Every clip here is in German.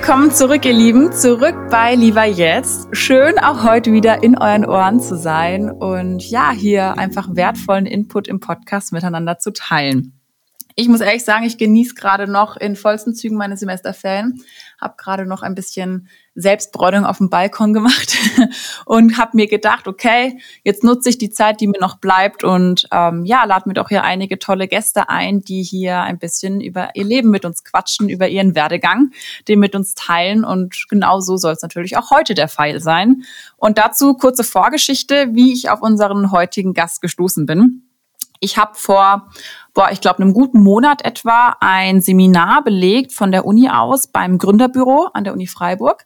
Willkommen zurück, ihr Lieben, zurück bei Lieber Jetzt. Schön auch heute wieder in euren Ohren zu sein und ja, hier einfach wertvollen Input im Podcast miteinander zu teilen. Ich muss ehrlich sagen, ich genieße gerade noch in vollsten Zügen meine Semesterferien, habe gerade noch ein bisschen Selbstbräunung auf dem Balkon gemacht und habe mir gedacht, okay, jetzt nutze ich die Zeit, die mir noch bleibt und ähm, ja, lade mir doch hier einige tolle Gäste ein, die hier ein bisschen über ihr Leben mit uns quatschen, über ihren Werdegang, den mit uns teilen und genau so soll es natürlich auch heute der Fall sein. Und dazu kurze Vorgeschichte, wie ich auf unseren heutigen Gast gestoßen bin. Ich habe vor, boah, ich glaube, einem guten Monat etwa ein Seminar belegt von der Uni aus beim Gründerbüro an der Uni Freiburg,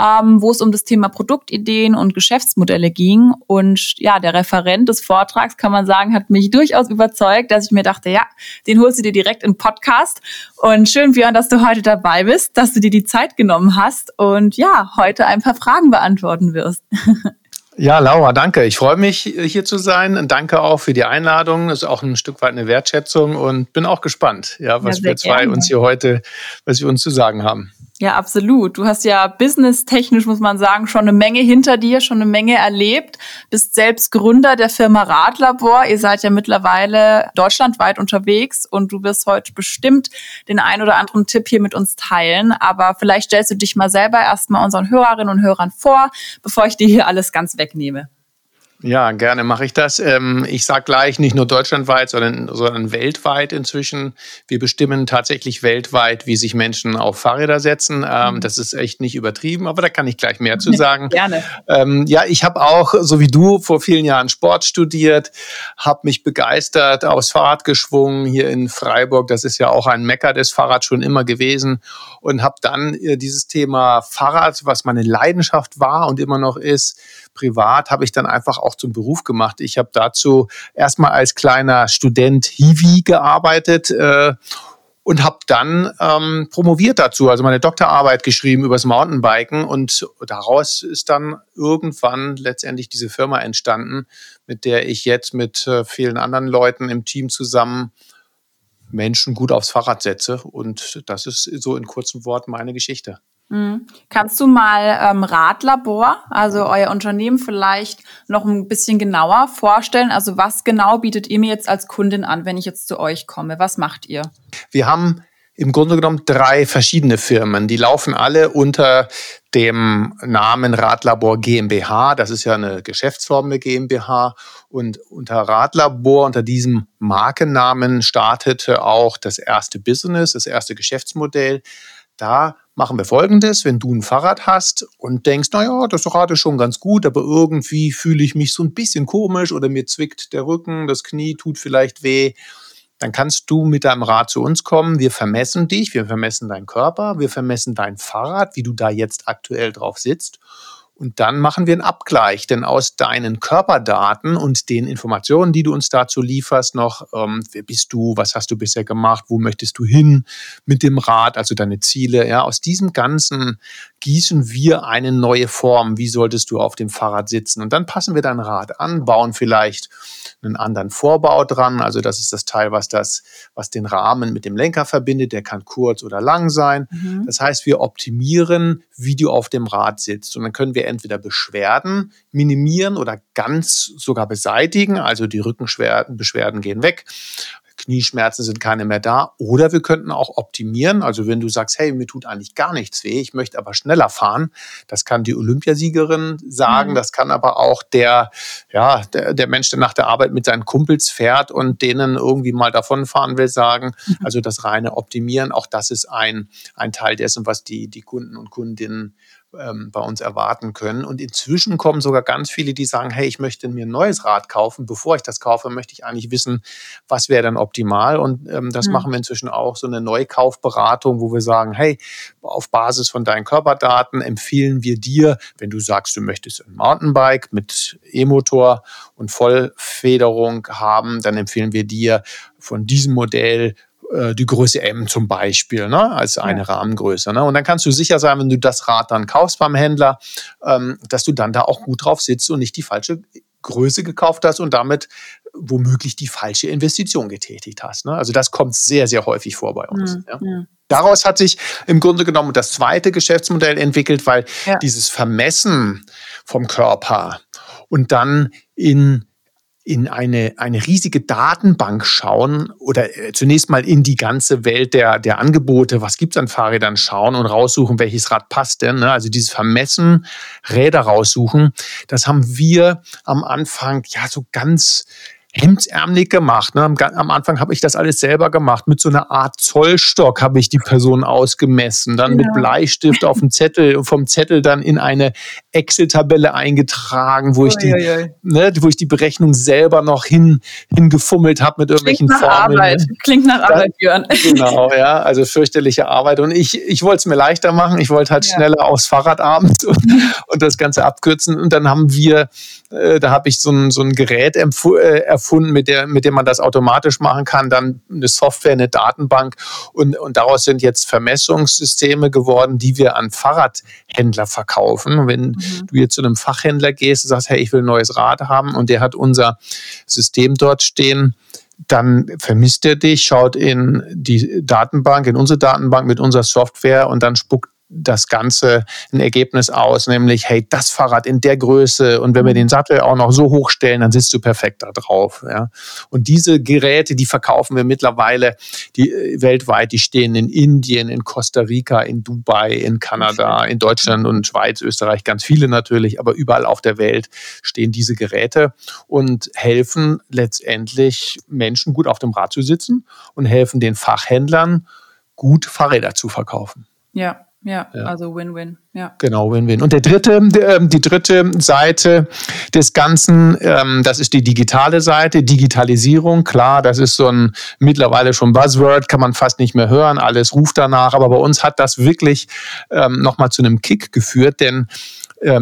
ähm, wo es um das Thema Produktideen und Geschäftsmodelle ging. Und ja, der Referent des Vortrags, kann man sagen, hat mich durchaus überzeugt, dass ich mir dachte, ja, den holst du dir direkt im Podcast. Und schön, Björn, dass du heute dabei bist, dass du dir die Zeit genommen hast und ja, heute ein paar Fragen beantworten wirst. Ja, Laura, danke. Ich freue mich, hier zu sein. Danke auch für die Einladung. Das ist auch ein Stück weit eine Wertschätzung und bin auch gespannt, ja, was ja, wir zwei gerne. uns hier heute, was wir uns zu sagen haben. Ja, absolut. Du hast ja businesstechnisch, muss man sagen, schon eine Menge hinter dir, schon eine Menge erlebt. Bist selbst Gründer der Firma Radlabor. Ihr seid ja mittlerweile deutschlandweit unterwegs und du wirst heute bestimmt den ein oder anderen Tipp hier mit uns teilen. Aber vielleicht stellst du dich mal selber erstmal unseren Hörerinnen und Hörern vor, bevor ich dir hier alles ganz wegnehme. Ja, gerne mache ich das. Ähm, ich sage gleich, nicht nur deutschlandweit, sondern, sondern weltweit inzwischen. Wir bestimmen tatsächlich weltweit, wie sich Menschen auf Fahrräder setzen. Ähm, mhm. Das ist echt nicht übertrieben, aber da kann ich gleich mehr zu sagen. gerne. Ähm, ja, ich habe auch, so wie du, vor vielen Jahren Sport studiert, habe mich begeistert, aufs Fahrrad geschwungen hier in Freiburg. Das ist ja auch ein Mecker des Fahrrads schon immer gewesen und habe dann äh, dieses Thema Fahrrad, was meine Leidenschaft war und immer noch ist, privat habe ich dann einfach auch zum Beruf gemacht. Ich habe dazu erstmal als kleiner Student Hiwi gearbeitet. Äh, und habe dann ähm, promoviert dazu, also meine Doktorarbeit geschrieben übers Mountainbiken und daraus ist dann irgendwann letztendlich diese Firma entstanden, mit der ich jetzt mit äh, vielen anderen Leuten im Team zusammen Menschen gut aufs Fahrrad setze und das ist so in kurzen Worten meine Geschichte. Mhm. Kannst du mal ähm, Radlabor, also euer Unternehmen vielleicht noch ein bisschen genauer vorstellen? Also was genau bietet ihr mir jetzt als Kundin an, wenn ich jetzt zu euch komme? Was macht ihr? Wir haben im Grunde genommen drei verschiedene Firmen. Die laufen alle unter dem Namen Radlabor GmbH. Das ist ja eine Geschäftsform der GmbH. Und unter Radlabor, unter diesem Markennamen, startete auch das erste Business, das erste Geschäftsmodell. Da machen wir folgendes, wenn du ein Fahrrad hast und denkst, naja, das Rad ist schon ganz gut, aber irgendwie fühle ich mich so ein bisschen komisch oder mir zwickt der Rücken, das Knie tut vielleicht weh, dann kannst du mit deinem Rad zu uns kommen. Wir vermessen dich, wir vermessen deinen Körper, wir vermessen dein Fahrrad, wie du da jetzt aktuell drauf sitzt und dann machen wir einen Abgleich, denn aus deinen Körperdaten und den Informationen, die du uns dazu lieferst, noch, ähm, wer bist du, was hast du bisher gemacht, wo möchtest du hin mit dem Rad, also deine Ziele, ja, aus diesem Ganzen gießen wir eine neue Form. Wie solltest du auf dem Fahrrad sitzen? Und dann passen wir dein Rad an, bauen vielleicht einen anderen Vorbau dran. Also das ist das Teil, was das, was den Rahmen mit dem Lenker verbindet. Der kann kurz oder lang sein. Mhm. Das heißt, wir optimieren, wie du auf dem Rad sitzt. Und dann können wir entweder Beschwerden minimieren oder ganz sogar beseitigen. Also die Rückenbeschwerden gehen weg. Knieschmerzen sind keine mehr da. Oder wir könnten auch optimieren. Also wenn du sagst, hey, mir tut eigentlich gar nichts weh, ich möchte aber schneller fahren, das kann die Olympiasiegerin sagen, mhm. das kann aber auch der, ja, der, der Mensch, der nach der Arbeit mit seinen Kumpels fährt und denen irgendwie mal davonfahren will, sagen. Mhm. Also das reine Optimieren, auch das ist ein, ein Teil dessen, was die, die Kunden und Kundinnen ähm, bei uns erwarten können. Und inzwischen kommen sogar ganz viele, die sagen, hey, ich möchte mir ein neues Rad kaufen. Bevor ich das kaufe, möchte ich eigentlich wissen, was wäre dann optimal. Und ähm, das mhm. machen wir inzwischen auch, so eine Neukaufberatung, wo wir sagen, hey, auf Basis von deinen Körperdaten empfehlen wir dir, wenn du sagst, du möchtest ein Mountainbike mit E-Motor und Vollfederung haben, dann empfehlen wir dir von diesem Modell äh, die Größe M zum Beispiel, ne, als eine ja. Rahmengröße. Ne? Und dann kannst du sicher sein, wenn du das Rad dann kaufst beim Händler, ähm, dass du dann da auch gut drauf sitzt und nicht die falsche Größe gekauft hast und damit womöglich die falsche Investition getätigt hast. Ne? Also das kommt sehr, sehr häufig vor bei uns. Mhm. Ja. Mhm. Daraus hat sich im Grunde genommen das zweite Geschäftsmodell entwickelt, weil ja. dieses Vermessen vom Körper und dann in in eine, eine riesige Datenbank schauen oder äh, zunächst mal in die ganze Welt der, der Angebote, was gibt's an Fahrrädern, schauen und raussuchen, welches Rad passt denn. Ne? Also dieses Vermessen, Räder raussuchen, das haben wir am Anfang ja so ganz hemdsärmelig gemacht. Ne? Am, am Anfang habe ich das alles selber gemacht. Mit so einer Art Zollstock habe ich die Person ausgemessen, dann genau. mit Bleistift auf dem Zettel und vom Zettel dann in eine Excel-Tabelle eingetragen, wo oh, ich die, Ne, wo ich die Berechnung selber noch hin hingefummelt habe mit irgendwelchen Klingt nach Formeln. Arbeit. Ne? Klingt nach Arbeit, Björn. Genau, ja, also fürchterliche Arbeit. Und ich, ich wollte es mir leichter machen. Ich wollte halt ja. schneller aufs Fahrrad abends und, und das Ganze abkürzen. Und dann haben wir äh, da habe ich so ein, so ein Gerät äh, erfunden, mit, der, mit dem man das automatisch machen kann. Dann eine Software, eine Datenbank. Und, und daraus sind jetzt Vermessungssysteme geworden, die wir an Fahrradhändler verkaufen. Wenn mhm. du jetzt zu einem Fachhändler gehst und sagst, hey, ich will ein neues Rad haben und der hat unser System dort stehen, dann vermisst er dich, schaut in die Datenbank, in unsere Datenbank mit unserer Software und dann spuckt das Ganze ein Ergebnis aus, nämlich, hey, das Fahrrad in der Größe und wenn wir den Sattel auch noch so hochstellen, dann sitzt du perfekt da drauf. Ja. Und diese Geräte, die verkaufen wir mittlerweile die, äh, weltweit, die stehen in Indien, in Costa Rica, in Dubai, in Kanada, in Deutschland und Schweiz, Österreich, ganz viele natürlich, aber überall auf der Welt stehen diese Geräte und helfen letztendlich Menschen gut auf dem Rad zu sitzen und helfen den Fachhändlern gut Fahrräder zu verkaufen. Ja, ja, ja, also Win-Win. Ja. Genau, Win-Win. Und der dritte, ähm, die dritte Seite des Ganzen, ähm, das ist die digitale Seite, Digitalisierung. Klar, das ist so ein mittlerweile schon Buzzword, kann man fast nicht mehr hören, alles ruft danach. Aber bei uns hat das wirklich ähm, nochmal zu einem Kick geführt, denn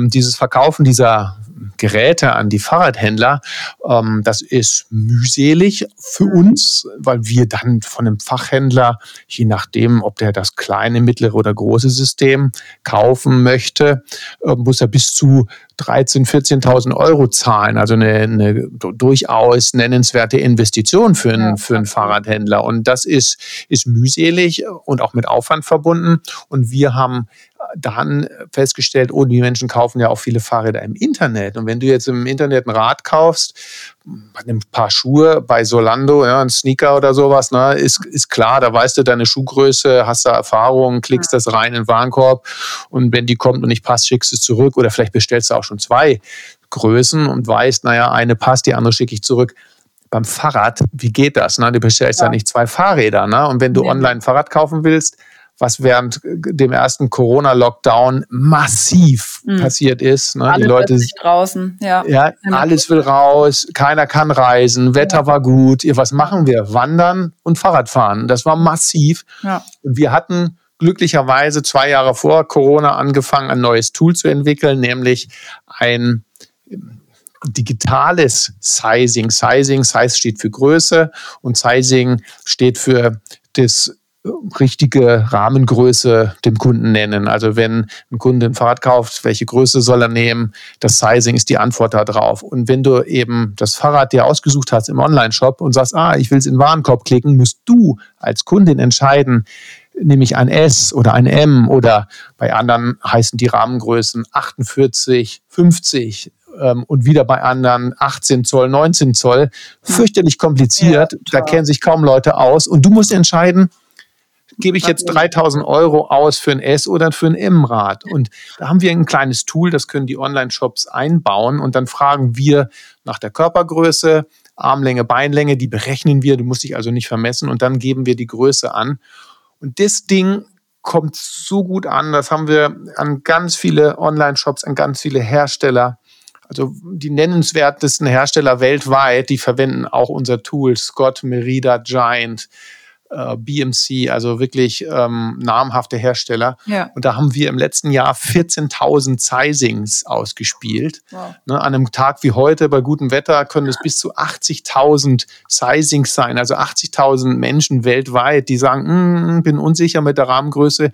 dieses Verkaufen dieser Geräte an die Fahrradhändler. Ähm, das ist mühselig für uns, weil wir dann von einem Fachhändler, je nachdem, ob der das kleine, mittlere oder große System kaufen möchte, äh, muss er bis zu 13.000, 14.000 Euro zahlen. Also eine, eine, durchaus nennenswerte Investition für einen, für einen Fahrradhändler. Und das ist, ist mühselig und auch mit Aufwand verbunden. Und wir haben dann festgestellt, oh, die Menschen kaufen ja auch viele Fahrräder im Internet. Und wenn du jetzt im Internet ein Rad kaufst, ein paar Schuhe bei Solando, ja, ein Sneaker oder sowas, ne, ist, ist klar, da weißt du deine Schuhgröße, hast da Erfahrung, klickst das rein in den Warenkorb und wenn die kommt und nicht passt, schickst du es zurück oder vielleicht bestellst du auch schon zwei Größen und weißt, naja, eine passt, die andere schicke ich zurück beim Fahrrad, wie geht das? Ne? Du bestellst ja. ja nicht zwei Fahrräder. Ne? Und wenn du online ein Fahrrad kaufen willst, was während dem ersten Corona-Lockdown massiv mhm. passiert ist. Ne? Alle die Leute draußen, ja. ja alles will raus, keiner kann reisen, Wetter ja. war gut. Was machen wir? Wandern und Fahrradfahren. Das war massiv. Ja. Und wir hatten glücklicherweise zwei Jahre vor Corona angefangen, ein neues Tool zu entwickeln, nämlich ein digitales Sizing. Sizing, Size steht für Größe und Sizing steht für das richtige Rahmengröße dem Kunden nennen. Also wenn ein Kunde ein Fahrrad kauft, welche Größe soll er nehmen? Das Sizing ist die Antwort darauf. Und wenn du eben das Fahrrad dir ausgesucht hast im Online-Shop und sagst, ah, ich will es in den Warenkorb klicken, musst du als Kundin entscheiden, nehme ich ein S oder ein M oder bei anderen heißen die Rahmengrößen 48, 50 ähm, und wieder bei anderen 18 Zoll, 19 Zoll. Fürchterlich kompliziert, ja, da kennen sich kaum Leute aus und du musst entscheiden, gebe ich jetzt 3000 Euro aus für ein S oder für ein M-Rad? Und da haben wir ein kleines Tool, das können die Online-Shops einbauen und dann fragen wir nach der Körpergröße, Armlänge, Beinlänge, die berechnen wir, du musst dich also nicht vermessen und dann geben wir die Größe an. Und das Ding kommt so gut an, das haben wir an ganz viele Online-Shops, an ganz viele Hersteller. Also die nennenswertesten Hersteller weltweit, die verwenden auch unser Tool, Scott, Merida, Giant, äh, BMC, also wirklich ähm, namhafte Hersteller. Ja. Und da haben wir im letzten Jahr 14.000 Sizings ausgespielt. Wow. Ne, an einem Tag wie heute bei gutem Wetter können es bis zu 80.000 Sizings sein, also 80.000 Menschen weltweit, die sagen, mm, bin unsicher mit der Rahmengröße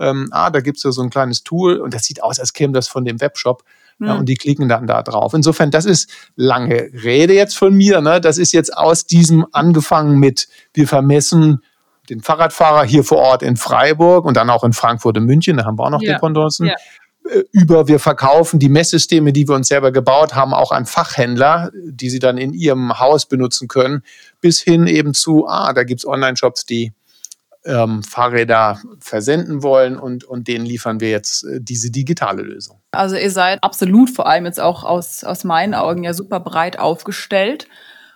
ähm, ah, da gibt's ja so ein kleines Tool und das sieht aus, als käme das von dem Webshop. Mhm. Ja, hm. und die klicken dann da drauf. Insofern, das ist lange Rede jetzt von mir. Ne? Das ist jetzt aus diesem angefangen mit, wir vermessen den Fahrradfahrer hier vor Ort in Freiburg und dann auch in Frankfurt und München, da haben wir auch noch ja. Dependancen. Ja. Äh, über wir verkaufen die Messsysteme, die wir uns selber gebaut haben, auch an Fachhändler, die sie dann in ihrem Haus benutzen können, bis hin eben zu, ah, da gibt es Online-Shops, die ähm, Fahrräder versenden wollen und, und denen liefern wir jetzt äh, diese digitale Lösung. Also ihr seid absolut vor allem jetzt auch aus, aus meinen Augen ja super breit aufgestellt.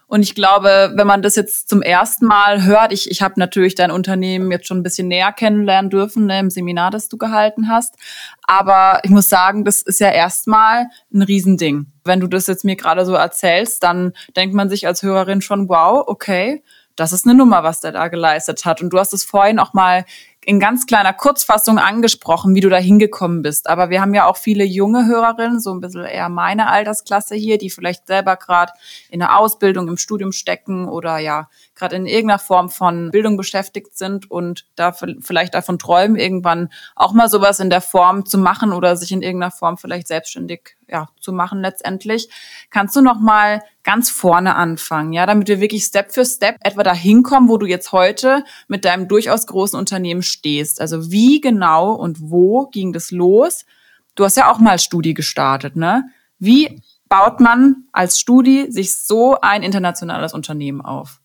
Und ich glaube, wenn man das jetzt zum ersten Mal hört, ich, ich habe natürlich dein Unternehmen jetzt schon ein bisschen näher kennenlernen dürfen ne, im Seminar, das du gehalten hast. Aber ich muss sagen, das ist ja erstmal ein Riesending. Wenn du das jetzt mir gerade so erzählst, dann denkt man sich als Hörerin schon, wow, okay, das ist eine Nummer, was der da geleistet hat. Und du hast es vorhin auch mal in ganz kleiner Kurzfassung angesprochen, wie du da hingekommen bist. Aber wir haben ja auch viele junge Hörerinnen, so ein bisschen eher meine Altersklasse hier, die vielleicht selber gerade in der Ausbildung, im Studium stecken oder ja gerade in irgendeiner Form von Bildung beschäftigt sind und da vielleicht davon träumen, irgendwann auch mal sowas in der Form zu machen oder sich in irgendeiner Form vielleicht selbstständig ja, zu machen letztendlich. Kannst du noch mal ganz vorne anfangen, ja, damit wir wirklich Step für Step etwa dahin kommen, wo du jetzt heute mit deinem durchaus großen Unternehmen stehst? Also wie genau und wo ging das los? Du hast ja auch mal Studie gestartet, ne? Wie baut man als Studie sich so ein internationales Unternehmen auf?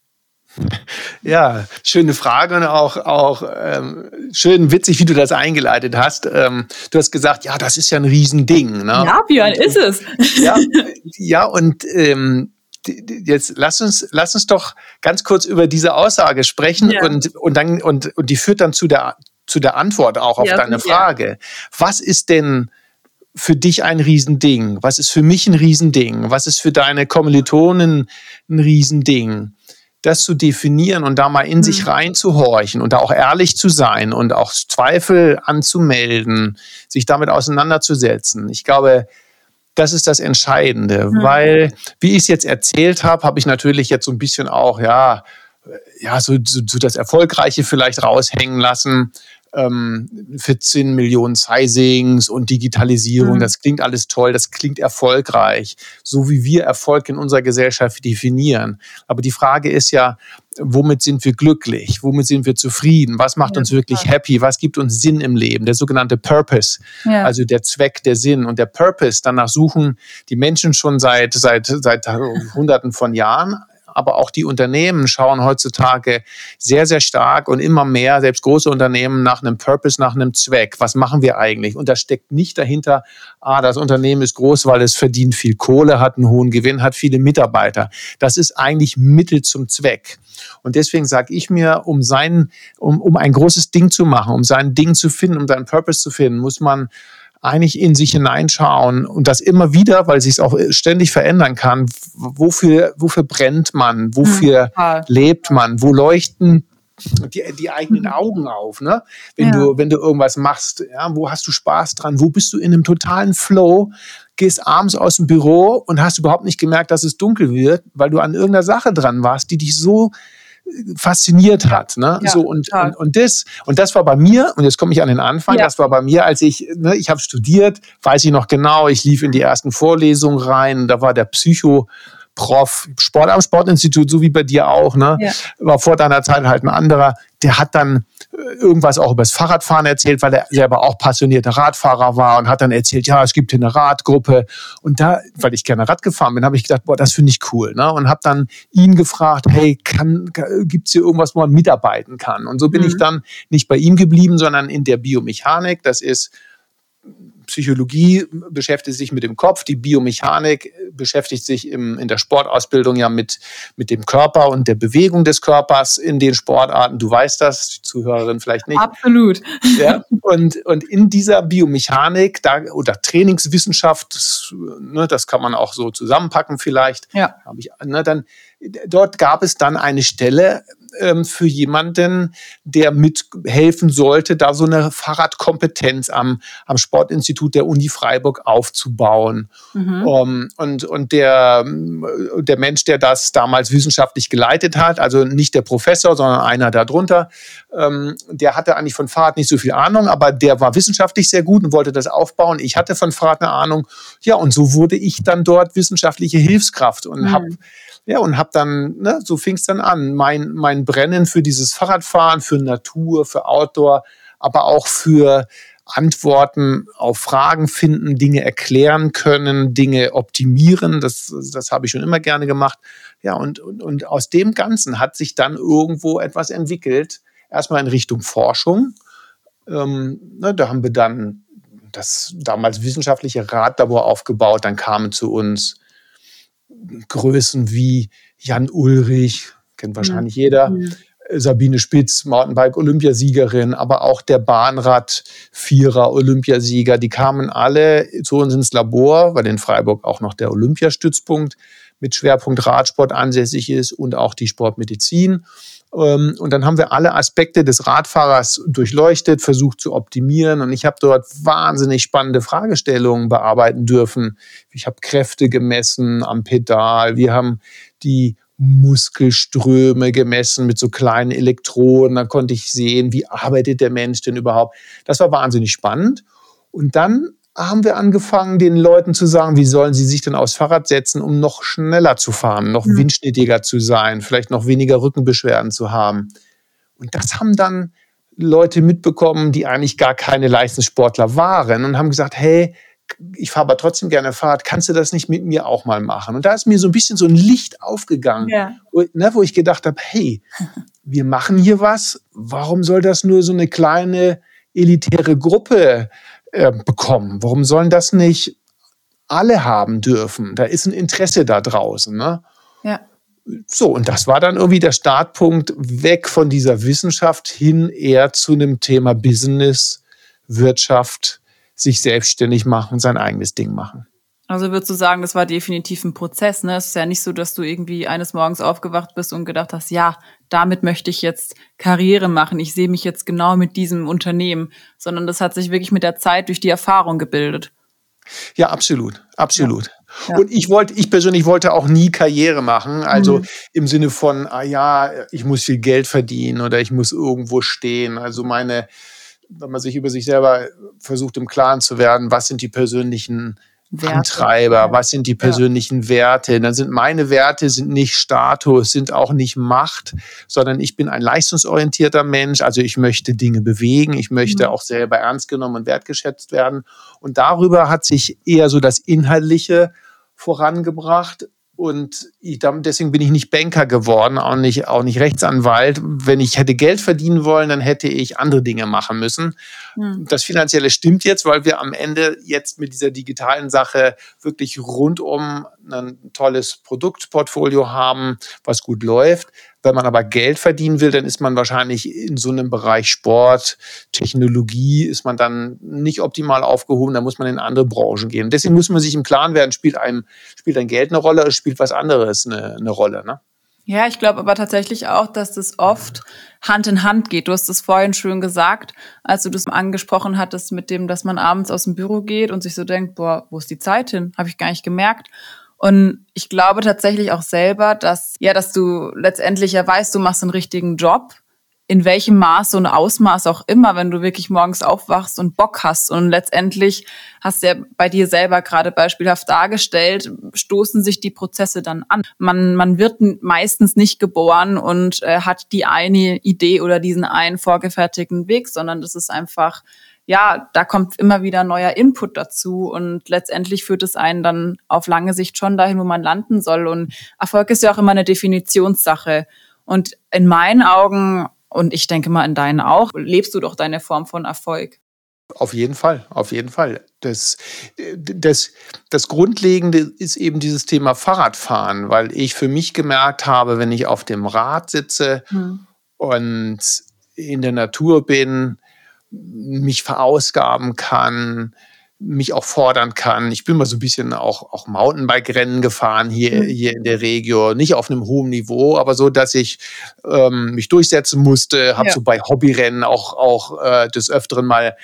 Ja, schöne Frage und auch, auch ähm, schön witzig, wie du das eingeleitet hast. Ähm, du hast gesagt, ja, das ist ja ein Riesending. Ne? Ja, Björn, ist es. Ja, ja und ähm, jetzt lass uns, lass uns doch ganz kurz über diese Aussage sprechen ja. und, und, dann, und, und die führt dann zu der, zu der Antwort auch auf ja, deine Frage. Was ist denn für dich ein Riesending? Was ist für mich ein Riesending? Was ist für deine Kommilitonen ein Riesending? Das zu definieren und da mal in mhm. sich reinzuhorchen und da auch ehrlich zu sein und auch Zweifel anzumelden, sich damit auseinanderzusetzen. Ich glaube, das ist das Entscheidende, mhm. weil, wie ich es jetzt erzählt habe, habe ich natürlich jetzt so ein bisschen auch, ja, ja, so, so, so das Erfolgreiche vielleicht raushängen lassen ähm, 14 Millionen Sizings und Digitalisierung. Mhm. Das klingt alles toll, das klingt erfolgreich, so wie wir Erfolg in unserer Gesellschaft definieren. Aber die Frage ist ja, womit sind wir glücklich? Womit sind wir zufrieden? Was macht ja, uns wirklich klar. happy? Was gibt uns Sinn im Leben? Der sogenannte Purpose, ja. also der Zweck, der Sinn. Und der Purpose, danach suchen die Menschen schon seit, seit, seit Hunderten von Jahren aber auch die Unternehmen schauen heutzutage sehr, sehr stark und immer mehr, selbst große Unternehmen, nach einem Purpose, nach einem Zweck. Was machen wir eigentlich? Und da steckt nicht dahinter, ah, das Unternehmen ist groß, weil es verdient viel Kohle, hat einen hohen Gewinn, hat viele Mitarbeiter. Das ist eigentlich Mittel zum Zweck. Und deswegen sage ich mir, um sein, um, um ein großes Ding zu machen, um sein Ding zu finden, um seinen Purpose zu finden, muss man eigentlich in sich hineinschauen und das immer wieder, weil sich es auch ständig verändern kann. Wofür, wofür brennt man? Wofür mhm. lebt man? Wo leuchten die, die eigenen mhm. Augen auf, ne? Wenn ja. du, wenn du irgendwas machst, ja, wo hast du Spaß dran? Wo bist du in einem totalen Flow? Gehst abends aus dem Büro und hast überhaupt nicht gemerkt, dass es dunkel wird, weil du an irgendeiner Sache dran warst, die dich so fasziniert hat. Ne? Ja, so und, und, und, das, und das war bei mir, und jetzt komme ich an den Anfang, ja. das war bei mir, als ich, ne, ich habe studiert, weiß ich noch genau, ich lief in die ersten Vorlesungen rein, da war der Psycho. Prof, Sport am Sportinstitut, so wie bei dir auch, ne? Ja. War vor deiner Zeit halt ein anderer, der hat dann irgendwas auch über das Fahrradfahren erzählt, weil er selber auch passionierter Radfahrer war und hat dann erzählt, ja, es gibt hier eine Radgruppe. Und da, weil ich gerne Rad gefahren bin, habe ich gedacht, boah, das finde ich cool. Ne? Und habe dann ihn gefragt, hey, kann, gibt es hier irgendwas, wo man mitarbeiten kann? Und so bin mhm. ich dann nicht bei ihm geblieben, sondern in der Biomechanik. Das ist Psychologie beschäftigt sich mit dem Kopf, die Biomechanik beschäftigt sich im, in der Sportausbildung ja mit, mit dem Körper und der Bewegung des Körpers in den Sportarten. Du weißt das, die Zuhörerin vielleicht nicht. Absolut. Ja, und, und in dieser Biomechanik da, oder Trainingswissenschaft, das, ne, das kann man auch so zusammenpacken vielleicht. Ja. ich, ne, dann, dort gab es dann eine Stelle, ähm, für jemanden, der mithelfen sollte, da so eine Fahrradkompetenz am, am Sportinstitut der Uni Freiburg aufzubauen. Mhm. Um, ähm, und, und der, der Mensch, der das damals wissenschaftlich geleitet hat, also nicht der Professor, sondern einer darunter, ähm, der hatte eigentlich von Fahrrad nicht so viel Ahnung, aber der war wissenschaftlich sehr gut und wollte das aufbauen. Ich hatte von Fahrrad eine Ahnung. Ja, und so wurde ich dann dort wissenschaftliche Hilfskraft und mhm. habe ja, und habe dann, ne, so fing es dann an, mein, mein Brennen für dieses Fahrradfahren, für Natur, für Outdoor, aber auch für Antworten auf Fragen finden, Dinge erklären können, Dinge optimieren. Das, das habe ich schon immer gerne gemacht. Ja, und, und, und aus dem Ganzen hat sich dann irgendwo etwas entwickelt. Erstmal in Richtung Forschung. Ähm, ne, da haben wir dann das damals wissenschaftliche Radlabor aufgebaut. Dann kamen zu uns Größen wie Jan Ulrich, kennt wahrscheinlich ja. jeder. Sabine Spitz, Mountainbike-Olympiasiegerin, aber auch der Bahnrad-Vierer-Olympiasieger, die kamen alle zu uns ins Labor, weil in Freiburg auch noch der Olympiastützpunkt mit Schwerpunkt Radsport ansässig ist und auch die Sportmedizin. Ähm, und dann haben wir alle Aspekte des Radfahrers durchleuchtet, versucht zu optimieren. Und ich habe dort wahnsinnig spannende Fragestellungen bearbeiten dürfen. Ich habe Kräfte gemessen am Pedal. Wir haben die Muskelströme gemessen mit so kleinen Elektroden. Da konnte ich sehen, wie arbeitet der Mensch denn überhaupt. Das war wahnsinnig spannend. Und dann haben wir angefangen, den Leuten zu sagen, wie sollen sie sich denn aufs Fahrrad setzen, um noch schneller zu fahren, noch mhm. windschnittiger zu sein, vielleicht noch weniger Rückenbeschwerden zu haben. Und das haben dann Leute mitbekommen, die eigentlich gar keine Leistungssportler waren und haben gesagt, hey, ich fahre aber trotzdem gerne Fahrrad, kannst du das nicht mit mir auch mal machen? Und da ist mir so ein bisschen so ein Licht aufgegangen, ja. wo, ne, wo ich gedacht habe, hey, wir machen hier was, warum soll das nur so eine kleine elitäre Gruppe äh, bekommen. Warum sollen das nicht alle haben dürfen? Da ist ein Interesse da draußen. Ne? Ja. So, und das war dann irgendwie der Startpunkt weg von dieser Wissenschaft hin eher zu einem Thema Business, Wirtschaft, sich selbstständig machen, sein eigenes Ding machen. Also würdest du sagen, das war definitiv ein Prozess, ne? Es ist ja nicht so, dass du irgendwie eines Morgens aufgewacht bist und gedacht hast, ja, damit möchte ich jetzt Karriere machen. Ich sehe mich jetzt genau mit diesem Unternehmen, sondern das hat sich wirklich mit der Zeit durch die Erfahrung gebildet. Ja, absolut, absolut. Ja. Und ich wollte, ich persönlich wollte auch nie Karriere machen. Also mhm. im Sinne von, ah ja, ich muss viel Geld verdienen oder ich muss irgendwo stehen. Also meine, wenn man sich über sich selber versucht im Klaren zu werden, was sind die persönlichen Werte. Antreiber, was sind die persönlichen ja. Werte? Dann sind meine Werte sind nicht Status, sind auch nicht Macht, sondern ich bin ein leistungsorientierter Mensch. Also ich möchte Dinge bewegen, ich möchte mhm. auch selber ernst genommen und wertgeschätzt werden. Und darüber hat sich eher so das Inhaltliche vorangebracht und ich, deswegen bin ich nicht Banker geworden, auch nicht, auch nicht Rechtsanwalt. Wenn ich hätte Geld verdienen wollen, dann hätte ich andere Dinge machen müssen. Hm. Das Finanzielle stimmt jetzt, weil wir am Ende jetzt mit dieser digitalen Sache wirklich rundum ein tolles Produktportfolio haben, was gut läuft. Wenn man aber Geld verdienen will, dann ist man wahrscheinlich in so einem Bereich Sport, Technologie, ist man dann nicht optimal aufgehoben, da muss man in andere Branchen gehen. Deswegen muss man sich im Klaren werden, spielt einem, spielt ein Geld eine Rolle, spielt was anderes eine, eine Rolle, ne? Ja, ich glaube aber tatsächlich auch, dass das oft Hand in Hand geht. Du hast es vorhin schön gesagt, als du das angesprochen hattest mit dem, dass man abends aus dem Büro geht und sich so denkt, boah, wo ist die Zeit hin? Habe ich gar nicht gemerkt. Und ich glaube tatsächlich auch selber, dass, ja, dass du letztendlich ja weißt, du machst einen richtigen Job, in welchem Maß und Ausmaß auch immer, wenn du wirklich morgens aufwachst und Bock hast. Und letztendlich hast du ja bei dir selber gerade beispielhaft dargestellt, stoßen sich die Prozesse dann an. Man, man wird meistens nicht geboren und äh, hat die eine Idee oder diesen einen vorgefertigten Weg, sondern das ist einfach ja, da kommt immer wieder neuer Input dazu und letztendlich führt es einen dann auf lange Sicht schon dahin, wo man landen soll. Und Erfolg ist ja auch immer eine Definitionssache. Und in meinen Augen, und ich denke mal in deinen auch, lebst du doch deine Form von Erfolg. Auf jeden Fall, auf jeden Fall. Das, das, das Grundlegende ist eben dieses Thema Fahrradfahren, weil ich für mich gemerkt habe, wenn ich auf dem Rad sitze hm. und in der Natur bin, mich verausgaben kann, mich auch fordern kann. Ich bin mal so ein bisschen auch, auch Mountainbike-Rennen gefahren hier, mhm. hier in der Region. Nicht auf einem hohen Niveau, aber so, dass ich ähm, mich durchsetzen musste. Habe ja. so bei Hobbyrennen auch, auch äh, des Öfteren mal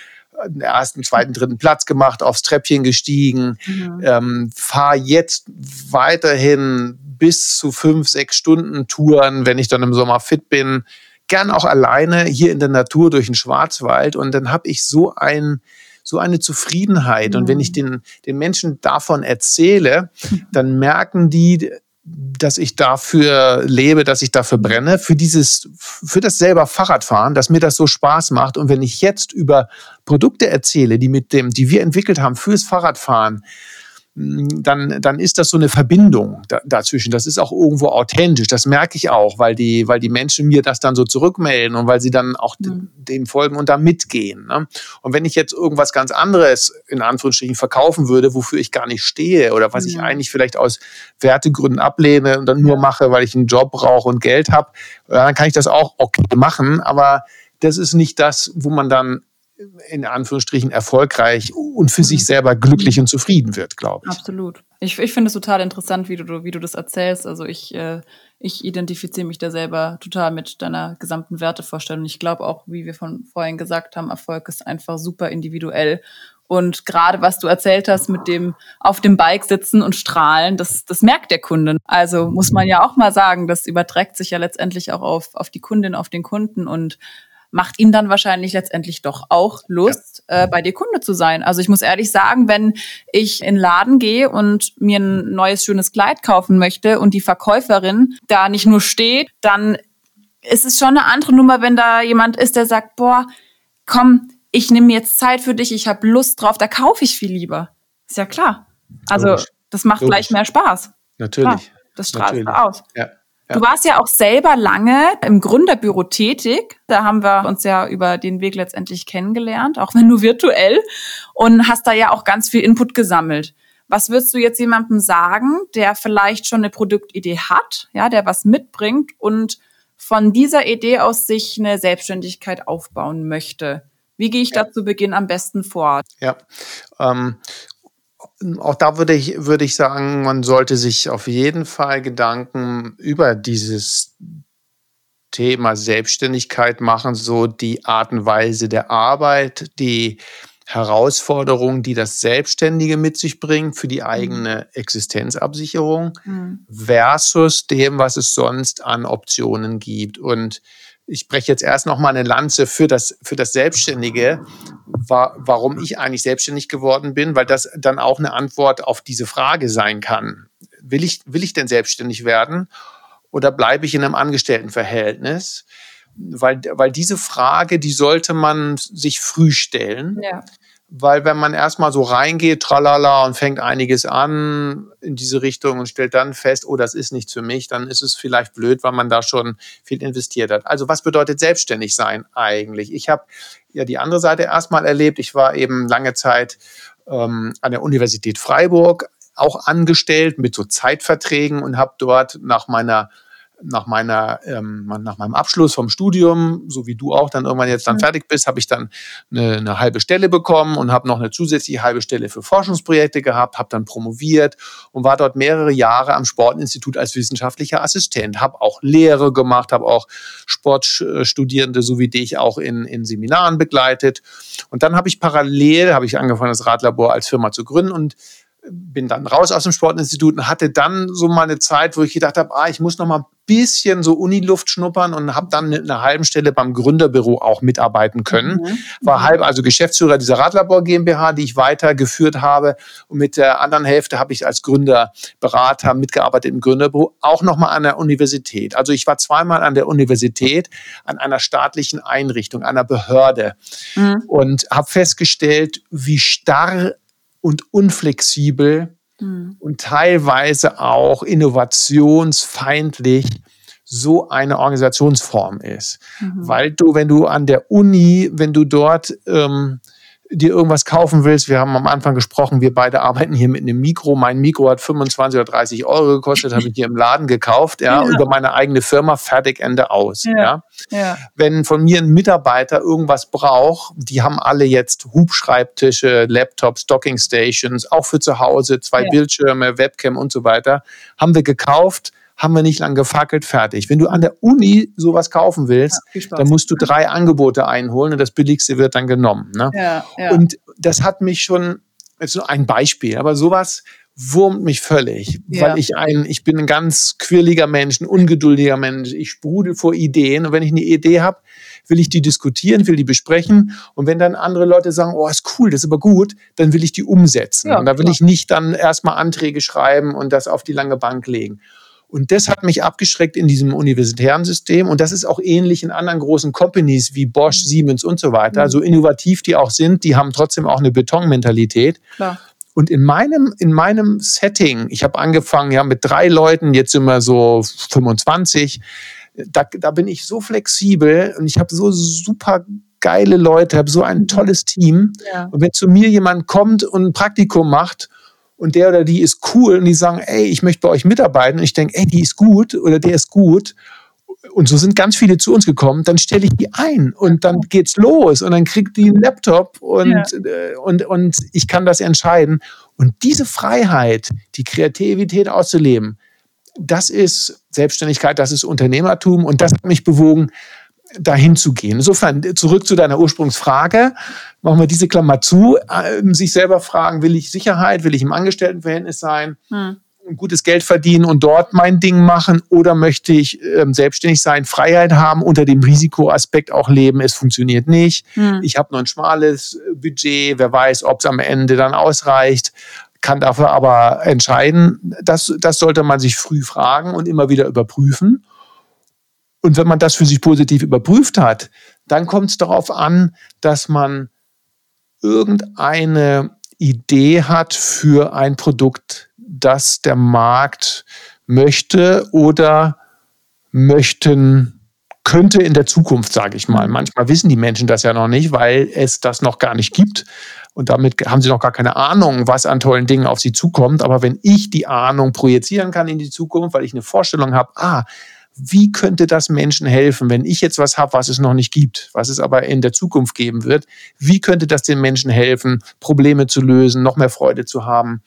den ersten, zweiten, dritten Platz gemacht, aufs Treppchen gestiegen, mhm. ähm, fahre jetzt weiterhin bis zu fünf, sechs Stunden Touren, wenn ich dann im Sommer fit bin, gern auch alleine hier in der Natur durch den Schwarzwald und dann habe ich so ein so eine Zufriedenheit. Mhm. Und wenn ich mhm. den, den Menschen davon erzähle, dann merken die, dass ich dafür lebe, dass ich dafür brenne, für dieses, für das selber Fahrradfahren, dass mir das so Spaß macht. Und wenn ich jetzt über Produkte erzähle, die mit dem, die wir entwickelt haben fürs Fahrradfahren, dann, dann ist das so eine Verbindung da, dazwischen. Das ist auch irgendwo authentisch. Das merke ich auch, weil die, weil die Menschen mir das dann so zurückmelden und weil sie dann auch mhm. dem folgen und da mitgehen. Ne? Und wenn ich jetzt irgendwas ganz anderes in Anführungsstrichen verkaufen würde, wofür ich gar nicht stehe oder was mhm. ich eigentlich vielleicht aus Wertegründen ablehne und dann nur mache, weil ich einen Job brauche und Geld habe, dann kann ich das auch okay machen. Aber das ist nicht das, wo man dann in Anführungsstrichen erfolgreich und für sich mhm. selber glücklich und zufrieden wird, glaube ich. Absolut. Ich, ich finde es total interessant, wie du, wie du das erzählst. Also ich, äh, ich identifiziere mich da selber total mit deiner gesamten Wertevorstellung. Ich glaube auch, wie wir von vorhin gesagt haben, Erfolg ist einfach super individuell. Und gerade was du erzählt hast mit dem auf dem Bike sitzen und strahlen, das, das merkt der Kunde. Also muss man ja auch mal sagen, das überträgt sich ja letztendlich auch auf, auf die Kundin, auf den Kunden und macht ihm dann wahrscheinlich letztendlich doch auch Lust, ja. äh, bei dir Kunde zu sein. Also ich muss ehrlich sagen, wenn ich in den Laden gehe und mir ein neues schönes Kleid kaufen möchte und die Verkäuferin da nicht nur steht, dann ist es schon eine andere Nummer, wenn da jemand ist, der sagt, boah, komm, ich nehme jetzt Zeit für dich, ich habe Lust drauf, da kaufe ich viel lieber. Ist ja klar. Also Logisch. das macht Logisch. gleich mehr Spaß. Natürlich. Klar, das strahlt aus. Ja. Du warst ja auch selber lange im Gründerbüro tätig. Da haben wir uns ja über den Weg letztendlich kennengelernt, auch wenn nur virtuell, und hast da ja auch ganz viel Input gesammelt. Was würdest du jetzt jemandem sagen, der vielleicht schon eine Produktidee hat, ja, der was mitbringt und von dieser Idee aus sich eine Selbstständigkeit aufbauen möchte? Wie gehe ich da zu Beginn am besten vor? Ja, ähm, auch da würde ich, würde ich sagen, man sollte sich auf jeden Fall Gedanken über dieses Thema Selbstständigkeit machen, so die Art und Weise der Arbeit, die Herausforderungen, die das Selbstständige mit sich bringt für die mhm. eigene Existenzabsicherung mhm. versus dem, was es sonst an Optionen gibt. Und ich breche jetzt erst noch mal eine Lanze für das, für das Selbstständige, war, warum ich eigentlich selbstständig geworden bin, weil das dann auch eine Antwort auf diese Frage sein kann. Will ich, will ich denn selbstständig werden oder bleibe ich in einem Angestelltenverhältnis? Weil, weil diese Frage, die sollte man sich früh stellen. Ja weil wenn man erstmal so reingeht, tralala, und fängt einiges an in diese Richtung und stellt dann fest, oh, das ist nichts für mich, dann ist es vielleicht blöd, weil man da schon viel investiert hat. Also was bedeutet selbstständig sein eigentlich? Ich habe ja die andere Seite erstmal erlebt. Ich war eben lange Zeit ähm, an der Universität Freiburg auch angestellt mit so Zeitverträgen und habe dort nach meiner nach meiner ähm, nach meinem Abschluss vom Studium, so wie du auch dann irgendwann jetzt dann mhm. fertig bist, habe ich dann eine, eine, halbe Stelle bekommen und habe noch eine zusätzliche halbe Stelle für Forschungsprojekte gehabt, habe dann promoviert und war dort mehrere Jahre am Sportinstitut als wissenschaftlicher Assistent, habe auch Lehre gemacht, habe auch Sportstudierende so wie dich auch in, in Seminaren begleitet und dann habe ich parallel habe ich angefangen das Radlabor als Firma zu gründen und bin dann raus aus dem Sportinstitut und hatte dann so mal eine Zeit, wo ich gedacht habe, ah, ich muss noch mal ein bisschen so Uniluft schnuppern und habe dann in einer halben Stelle beim Gründerbüro auch mitarbeiten können. Mhm. War halb also Geschäftsführer dieser Radlabor GmbH, die ich weitergeführt habe. Und mit der anderen Hälfte habe ich als Gründerberater mitgearbeitet im Gründerbüro, auch noch mal an der Universität. Also ich war zweimal an der Universität, an einer staatlichen Einrichtung, einer Behörde mhm. und habe festgestellt, wie starr und unflexibel mhm. und teilweise auch innovationsfeindlich so eine Organisationsform ist. Mhm. Weil du, wenn du an der Uni, wenn du dort ähm, dir irgendwas kaufen willst, wir haben am Anfang gesprochen, wir beide arbeiten hier mit einem Mikro. Mein Mikro hat 25 oder 30 Euro gekostet, habe ich hier im Laden gekauft, ja, ja, über meine eigene Firma, fertig, Ende aus. Ja. ja. Wenn von mir ein Mitarbeiter irgendwas braucht, die haben alle jetzt Hubschreibtische, Laptops, Docking Stations, auch für zu Hause, zwei ja. Bildschirme, Webcam und so weiter, haben wir gekauft haben wir nicht lang gefackelt, fertig. Wenn du an der Uni sowas kaufen willst, ja, dann musst du drei Angebote einholen und das billigste wird dann genommen. Ne? Ja, ja. Und das hat mich schon, jetzt nur ein Beispiel, aber sowas wurmt mich völlig, weil ich ein, ich bin ein ganz quirliger Mensch, ein ungeduldiger Mensch, ich sprudel vor Ideen und wenn ich eine Idee habe, will ich die diskutieren, will die besprechen und wenn dann andere Leute sagen, oh, ist cool, das ist aber gut, dann will ich die umsetzen und da will klar. ich nicht dann erstmal Anträge schreiben und das auf die lange Bank legen. Und das hat mich abgeschreckt in diesem universitären System. Und das ist auch ähnlich in anderen großen Companies wie Bosch, Siemens und so weiter. Mhm. So innovativ die auch sind, die haben trotzdem auch eine Betonmentalität. Klar. Und in meinem, in meinem Setting, ich habe angefangen ja mit drei Leuten, jetzt sind wir so 25, da, da bin ich so flexibel und ich habe so super geile Leute, habe so ein mhm. tolles Team. Ja. Und wenn zu mir jemand kommt und ein Praktikum macht und der oder die ist cool und die sagen, ey, ich möchte bei euch mitarbeiten. Und ich denke, ey, die ist gut oder der ist gut. Und so sind ganz viele zu uns gekommen, dann stelle ich die ein und dann geht's los. Und dann kriegt die einen Laptop und, ja. Äh, und, und ich kann das entscheiden. Und diese Freiheit, die Kreativität auszuleben, das ist Selbstständigkeit, das ist Unternehmertum. Und das hat mich bewogen, dahin zu gehen. Insofern, zurück zu deiner Ursprungsfrage, machen wir diese Klammer zu, äh, sich selber fragen, will ich Sicherheit, will ich im Angestelltenverhältnis sein, hm. gutes Geld verdienen und dort mein Ding machen oder möchte ich ähm, selbstständig sein, Freiheit haben, unter dem Risikoaspekt auch leben, es funktioniert nicht, hm. ich habe nur ein schmales äh, Budget, wer weiß, ob es am Ende dann ausreicht, kann dafür aber entscheiden, das, das sollte man sich früh fragen und immer wieder überprüfen. Und wenn man das für sich positiv überprüft hat, dann kommt es darauf an, dass man irgendeine Idee hat für ein Produkt, das der Markt möchte oder möchten könnte in der Zukunft, sage ich mal. Manchmal wissen die Menschen das ja noch nicht, weil es das noch gar nicht gibt. Und damit haben sie noch gar keine Ahnung, was an tollen Dingen auf sie zukommt. Aber wenn ich die Ahnung projizieren kann in die Zukunft, weil ich eine Vorstellung habe, ah, wie könnte das Menschen helfen, wenn ich jetzt was habe, was es noch nicht gibt, was es aber in der Zukunft geben wird? Wie könnte das den Menschen helfen, Probleme zu lösen, noch mehr Freude zu haben?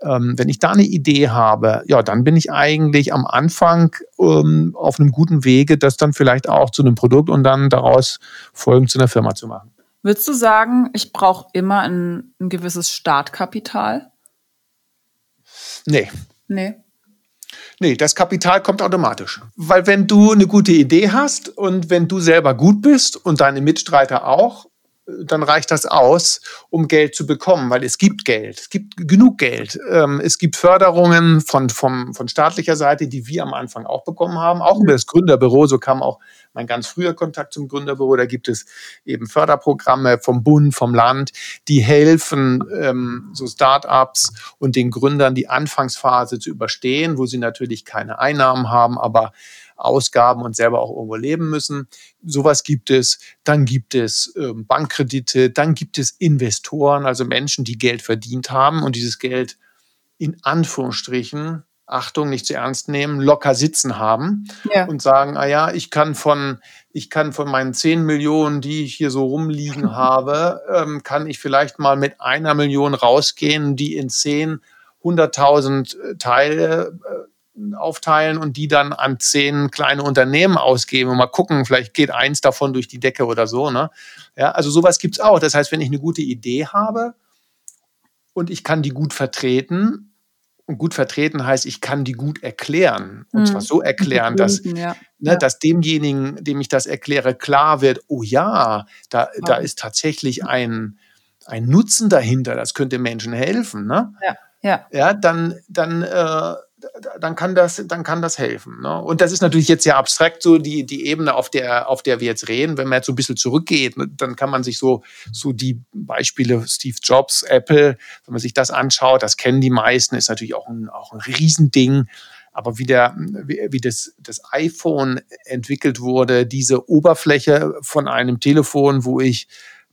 Ähm, wenn ich da eine Idee habe, ja, dann bin ich eigentlich am Anfang ähm, auf einem guten Wege, das dann vielleicht auch zu einem Produkt und dann daraus Folgen zu einer Firma zu machen. Würdest du sagen, ich brauche immer ein, ein gewisses Startkapital? Nee. Nee. Nee, das Kapital kommt automatisch. Weil wenn du eine gute Idee hast und wenn du selber gut bist und deine Mitstreiter auch, dann reicht das aus, um Geld zu bekommen, weil es gibt Geld, es gibt genug Geld. Ähm, es gibt Förderungen von, von, von staatlicher Seite, die wir am Anfang auch bekommen haben, auch über das Gründerbüro. So kam auch mein ganz früher Kontakt zum Gründerbüro. Da gibt es eben Förderprogramme vom Bund, vom Land, die helfen, ähm, so Startups und den Gründern die Anfangsphase zu überstehen, wo sie natürlich keine Einnahmen haben, aber Ausgaben und selber auch irgendwo leben müssen. Sowas gibt es. Dann gibt es ähm, Bankkredite, dann gibt es Investoren, also Menschen, die Geld verdient haben und dieses Geld in Anführungsstrichen Achtung, nicht zu ernst nehmen, locker sitzen haben ja. und sagen, ah ja, ich kann von, ich kann von meinen 10 Millionen, die ich hier so rumliegen habe, ähm, kann ich vielleicht mal mit einer Million rausgehen, die in 10, 100.000 Teile äh, aufteilen und die dann an zehn kleine Unternehmen ausgeben und mal gucken, vielleicht geht eins davon durch die Decke oder so. Ne? Ja, also sowas gibt es auch. Das heißt, wenn ich eine gute Idee habe und ich kann die gut vertreten, und gut vertreten heißt, ich kann die gut erklären. Und mhm. zwar so erklären, dass, ja. Ne, ja. dass demjenigen, dem ich das erkläre, klar wird, oh ja, da, wow. da ist tatsächlich ein, ein Nutzen dahinter, das könnte Menschen helfen. Ne? Ja. Ja. ja, dann, dann äh, dann kann das, dann kann das helfen. Ne? Und das ist natürlich jetzt sehr abstrakt, so die, die Ebene, auf der, auf der wir jetzt reden. Wenn man jetzt so ein bisschen zurückgeht, ne, dann kann man sich so, so die Beispiele Steve Jobs, Apple, wenn man sich das anschaut, das kennen die meisten, ist natürlich auch ein, auch ein Riesending. Aber wie, der, wie, wie das, das iPhone entwickelt wurde, diese Oberfläche von einem Telefon, wo ich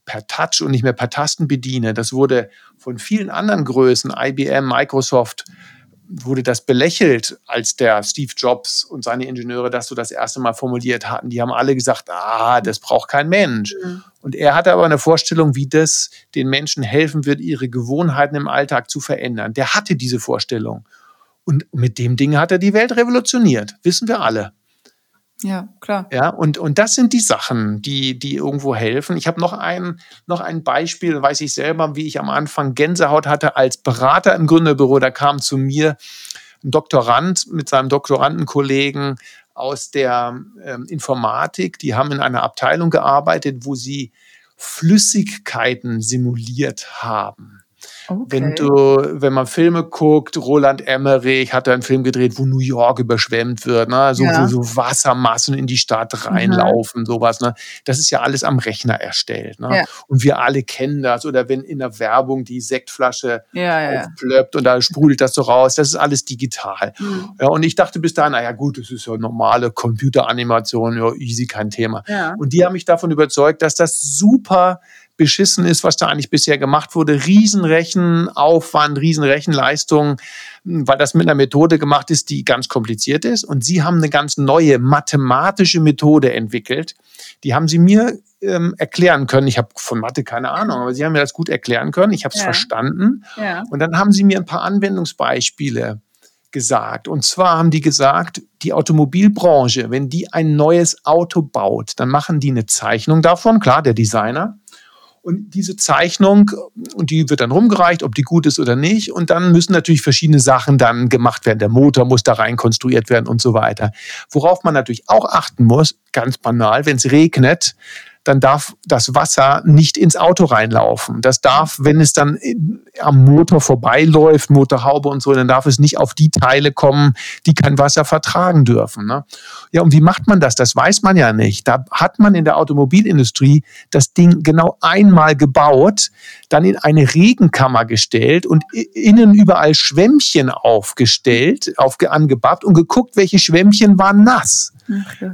per Touch und nicht mehr per Tasten bediene. Das wurde von vielen anderen Größen, IBM, Microsoft, wurde das belächelt, als der Steve Jobs und seine Ingenieure das so das erste Mal formuliert hatten. Die haben alle gesagt, ah, das braucht kein Mensch. Mhm. Und er hatte aber eine Vorstellung, wie das den Menschen helfen wird, ihre Gewohnheiten im Alltag zu verändern. Der hatte diese Vorstellung. Und mit dem Ding hat er die Welt revolutioniert, wissen wir alle. Ja, klar. Ja, und, und das sind die Sachen, die, die irgendwo helfen. Ich habe noch ein, noch ein Beispiel, weiß ich selber, wie ich am Anfang Gänsehaut hatte als Berater im Gründerbüro. Da kam zu mir ein Doktorand mit seinem Doktorandenkollegen aus der ähm, Informatik. Die haben in einer Abteilung gearbeitet, wo sie Flüssigkeiten simuliert haben. Okay. Wenn du, wenn man Filme guckt, Roland Emmerich hat da einen Film gedreht, wo New York überschwemmt wird, ne? so, ja. wo so Wassermassen in die Stadt mhm. reinlaufen, mhm. sowas. Ne? Das ist ja alles am Rechner erstellt. Ne? Ja. Und wir alle kennen das. Oder wenn in der Werbung die Sektflasche ja, aufplöppt und da sprudelt das so raus, das ist alles digital. Mhm. Ja, und ich dachte bis dahin, naja gut, das ist ja normale Computeranimation, ja, easy, kein Thema. Und die haben mich davon überzeugt, dass das super beschissen ist, was da eigentlich bisher gemacht wurde. Riesenrechenaufwand, Riesenrechenleistung, weil das mit einer Methode gemacht ist, die ganz kompliziert ist. Und Sie haben eine ganz neue mathematische Methode entwickelt. Die haben Sie mir ähm, erklären können. Ich habe von Mathe keine Ahnung, aber Sie haben mir das gut erklären können. Ich habe es ja. verstanden. Ja. Und dann haben Sie mir ein paar Anwendungsbeispiele gesagt. Und zwar haben die gesagt, die Automobilbranche, wenn die ein neues Auto baut, dann machen die eine Zeichnung davon, klar, der Designer. Und diese Zeichnung, und die wird dann rumgereicht, ob die gut ist oder nicht. Und dann müssen natürlich verschiedene Sachen dann gemacht werden. Der Motor muss da rein konstruiert werden und so weiter. Worauf man natürlich auch achten muss, ganz banal, wenn es regnet, dann darf das Wasser nicht ins Auto reinlaufen. Das darf, wenn es dann am Motor vorbeiläuft, Motorhaube und so, dann darf es nicht auf die Teile kommen, die kein Wasser vertragen dürfen. Ne? Ja, und wie macht man das? Das weiß man ja nicht. Da hat man in der Automobilindustrie das Ding genau einmal gebaut, dann in eine Regenkammer gestellt und innen überall Schwämmchen aufgestellt, aufge angebappt und geguckt, welche Schwämmchen waren nass.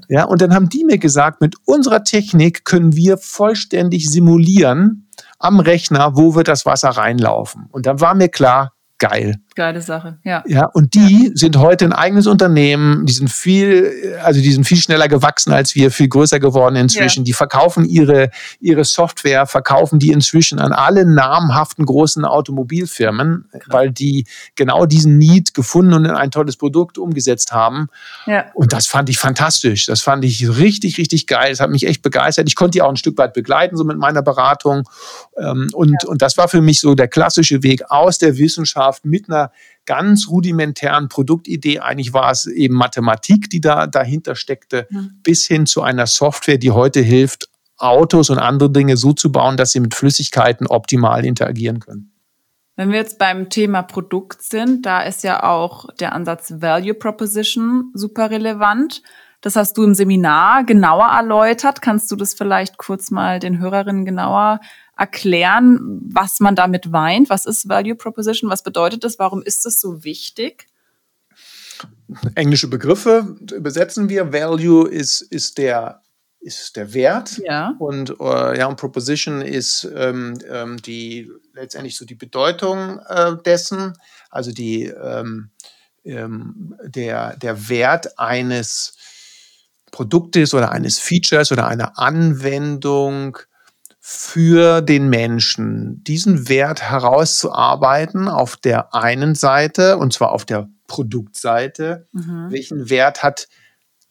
Ja, und dann haben die mir gesagt, mit unserer Technik können wir vollständig simulieren am Rechner, wo wird das Wasser reinlaufen. Und dann war mir klar, geil. Geile Sache, ja. Ja, und die ja. sind heute ein eigenes Unternehmen, die sind viel, also die sind viel schneller gewachsen als wir, viel größer geworden inzwischen. Ja. Die verkaufen ihre, ihre Software, verkaufen die inzwischen an alle namhaften großen Automobilfirmen, Krass. weil die genau diesen Need gefunden und in ein tolles Produkt umgesetzt haben. Ja. Und das fand ich fantastisch. Das fand ich richtig, richtig geil. Das hat mich echt begeistert. Ich konnte die auch ein Stück weit begleiten, so mit meiner Beratung. Ähm, und, und das war für mich so der klassische Weg aus der Wissenschaft mit einer ganz rudimentären Produktidee. Eigentlich war es eben Mathematik, die da dahinter steckte, mhm. bis hin zu einer Software, die heute hilft, Autos und andere Dinge so zu bauen, dass sie mit Flüssigkeiten optimal interagieren können. Wenn wir jetzt beim Thema Produkt sind, da ist ja auch der Ansatz Value Proposition super relevant. Das hast du im Seminar genauer erläutert. Kannst du das vielleicht kurz mal den Hörerinnen genauer erklären, was man damit weint? Was ist Value Proposition? Was bedeutet das? Warum ist das so wichtig? Englische Begriffe übersetzen wir. Value ist, ist der ist der Wert ja. und äh, ja und Proposition ist ähm, ähm, die letztendlich so die Bedeutung äh, dessen, also die ähm, ähm der der Wert eines Produktes oder eines Features oder einer Anwendung für den Menschen, diesen Wert herauszuarbeiten auf der einen Seite, und zwar auf der Produktseite. Mhm. Welchen Wert hat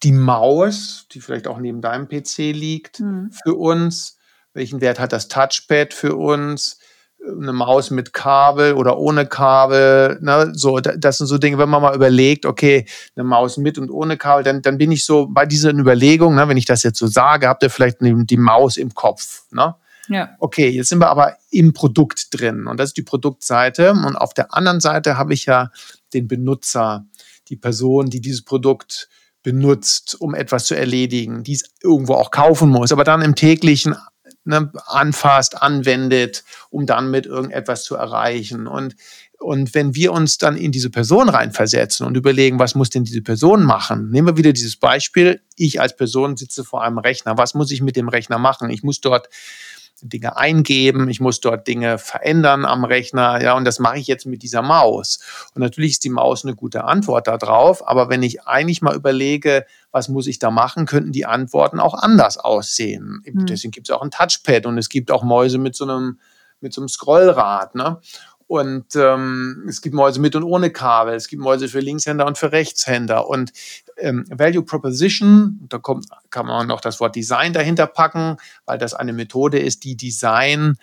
die Maus, die vielleicht auch neben deinem PC liegt, mhm. für uns? Welchen Wert hat das Touchpad für uns? Eine Maus mit Kabel oder ohne Kabel, ne? so, das sind so Dinge, wenn man mal überlegt, okay, eine Maus mit und ohne Kabel, dann, dann bin ich so bei diesen Überlegungen, ne, wenn ich das jetzt so sage, habt ihr vielleicht die Maus im Kopf, ne? Ja. Okay, jetzt sind wir aber im Produkt drin und das ist die Produktseite und auf der anderen Seite habe ich ja den Benutzer, die Person, die dieses Produkt benutzt, um etwas zu erledigen, die es irgendwo auch kaufen muss, aber dann im täglichen ne, anfasst, anwendet, um dann mit irgendetwas zu erreichen. Und, und wenn wir uns dann in diese Person reinversetzen und überlegen, was muss denn diese Person machen? Nehmen wir wieder dieses Beispiel. Ich als Person sitze vor einem Rechner. Was muss ich mit dem Rechner machen? Ich muss dort Dinge eingeben, ich muss dort Dinge verändern am Rechner, ja, und das mache ich jetzt mit dieser Maus. Und natürlich ist die Maus eine gute Antwort darauf, aber wenn ich eigentlich mal überlege, was muss ich da machen, könnten die Antworten auch anders aussehen. Mhm. Deswegen gibt es auch ein Touchpad und es gibt auch Mäuse mit so einem mit so einem Scrollrad. Ne? Und ähm, es gibt Mäuse mit und ohne Kabel. Es gibt Mäuse für Linkshänder und für Rechtshänder. Und ähm, Value Proposition, da kommt, kann man noch das Wort Design dahinter packen, weil das eine Methode ist, die Design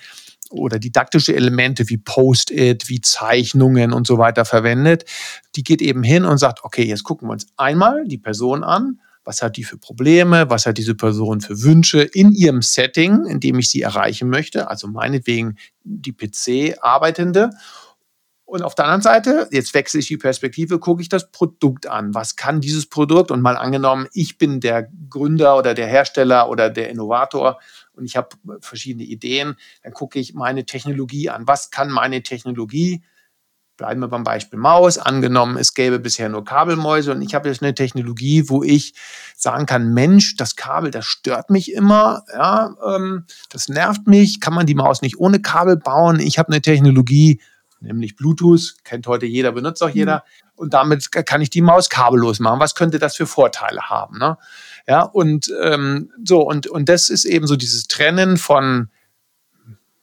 oder didaktische Elemente wie Post-it, wie Zeichnungen und so weiter verwendet. Die geht eben hin und sagt, okay, jetzt gucken wir uns einmal die Person an was hat die für Probleme, was hat diese Person für Wünsche in ihrem Setting, in dem ich sie erreichen möchte, also meinetwegen die PC-Arbeitende. Und auf der anderen Seite, jetzt wechsle ich die Perspektive, gucke ich das Produkt an. Was kann dieses Produkt? Und mal angenommen, ich bin der Gründer oder der Hersteller oder der Innovator und ich habe verschiedene Ideen, dann gucke ich meine Technologie an. Was kann meine Technologie? Bleiben wir beim Beispiel Maus. Angenommen, es gäbe bisher nur Kabelmäuse und ich habe jetzt eine Technologie, wo ich sagen kann, Mensch, das Kabel, das stört mich immer, ja, ähm, das nervt mich. Kann man die Maus nicht ohne Kabel bauen? Ich habe eine Technologie, nämlich Bluetooth, kennt heute jeder, benutzt auch jeder. Mhm. Und damit kann ich die Maus kabellos machen. Was könnte das für Vorteile haben? Ne? Ja, und ähm, so, und, und das ist eben so dieses Trennen von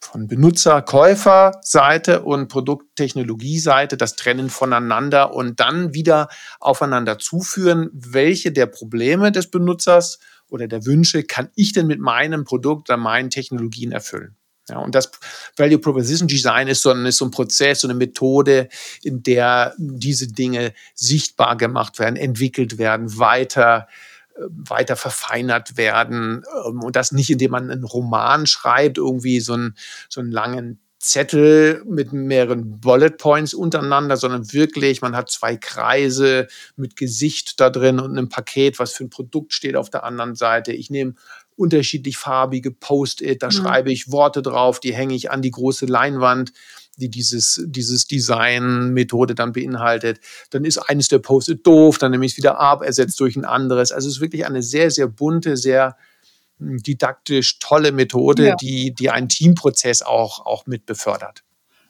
von Benutzer-Käufer-Seite und Produkttechnologie-Seite, das Trennen voneinander und dann wieder aufeinander zuführen, welche der Probleme des Benutzers oder der Wünsche kann ich denn mit meinem Produkt oder meinen Technologien erfüllen. Ja, und das Value Proposition Design ist so, ein, ist so ein Prozess, so eine Methode, in der diese Dinge sichtbar gemacht werden, entwickelt werden, weiter weiter verfeinert werden. Ähm, und das nicht, indem man einen Roman schreibt, irgendwie so einen, so einen langen Zettel mit mehreren Bullet Points untereinander, sondern wirklich, man hat zwei Kreise mit Gesicht da drin und einem Paket, was für ein Produkt steht auf der anderen Seite. Ich nehme unterschiedlich farbige Post-it, da mhm. schreibe ich Worte drauf, die hänge ich an die große Leinwand die dieses, dieses Design-Methode dann beinhaltet. Dann ist eines der Post-it doof, dann nehme ich es wieder ab, ersetzt durch ein anderes. Also es ist wirklich eine sehr, sehr bunte, sehr hm, didaktisch tolle Methode, ja. die, die einen Teamprozess auch, auch mit befördert.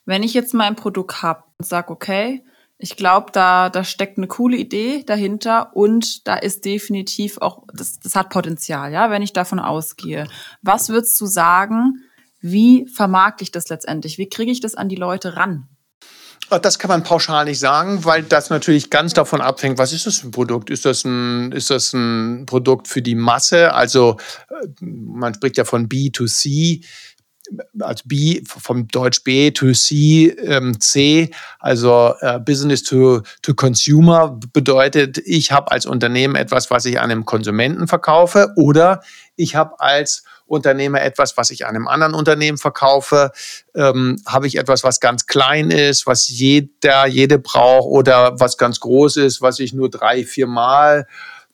Wenn ich jetzt mein Produkt habe und sage, okay, ich glaube, da, da steckt eine coole Idee dahinter und da ist definitiv auch, das, das hat Potenzial, ja, wenn ich davon ausgehe. Was würdest du sagen, wie vermarkte ich das letztendlich? Wie kriege ich das an die Leute ran? Das kann man pauschal nicht sagen, weil das natürlich ganz davon abhängt, was ist das für ein Produkt? Ist das ein, ist das ein Produkt für die Masse? Also äh, man spricht ja von B2C, als B vom Deutsch B to C, ähm, C, also äh, Business to, to Consumer bedeutet, ich habe als Unternehmen etwas, was ich einem Konsumenten verkaufe oder ich habe als Unternehmer etwas, was ich einem anderen Unternehmen verkaufe? Ähm, habe ich etwas, was ganz klein ist, was jeder, jede braucht oder was ganz groß ist, was ich nur drei, vier Mal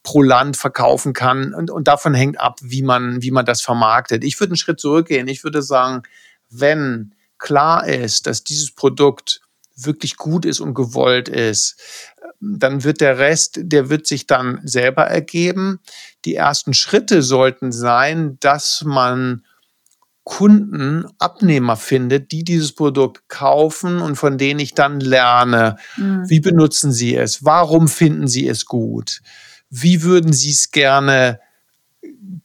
pro Land verkaufen kann? Und, und davon hängt ab, wie man, wie man das vermarktet. Ich würde einen Schritt zurückgehen. Ich würde sagen, wenn klar ist, dass dieses Produkt wirklich gut ist und gewollt ist, dann wird der Rest, der wird sich dann selber ergeben. Die ersten Schritte sollten sein, dass man Kunden, Abnehmer findet, die dieses Produkt kaufen und von denen ich dann lerne, mhm. wie benutzen sie es, warum finden sie es gut, wie würden sie es gerne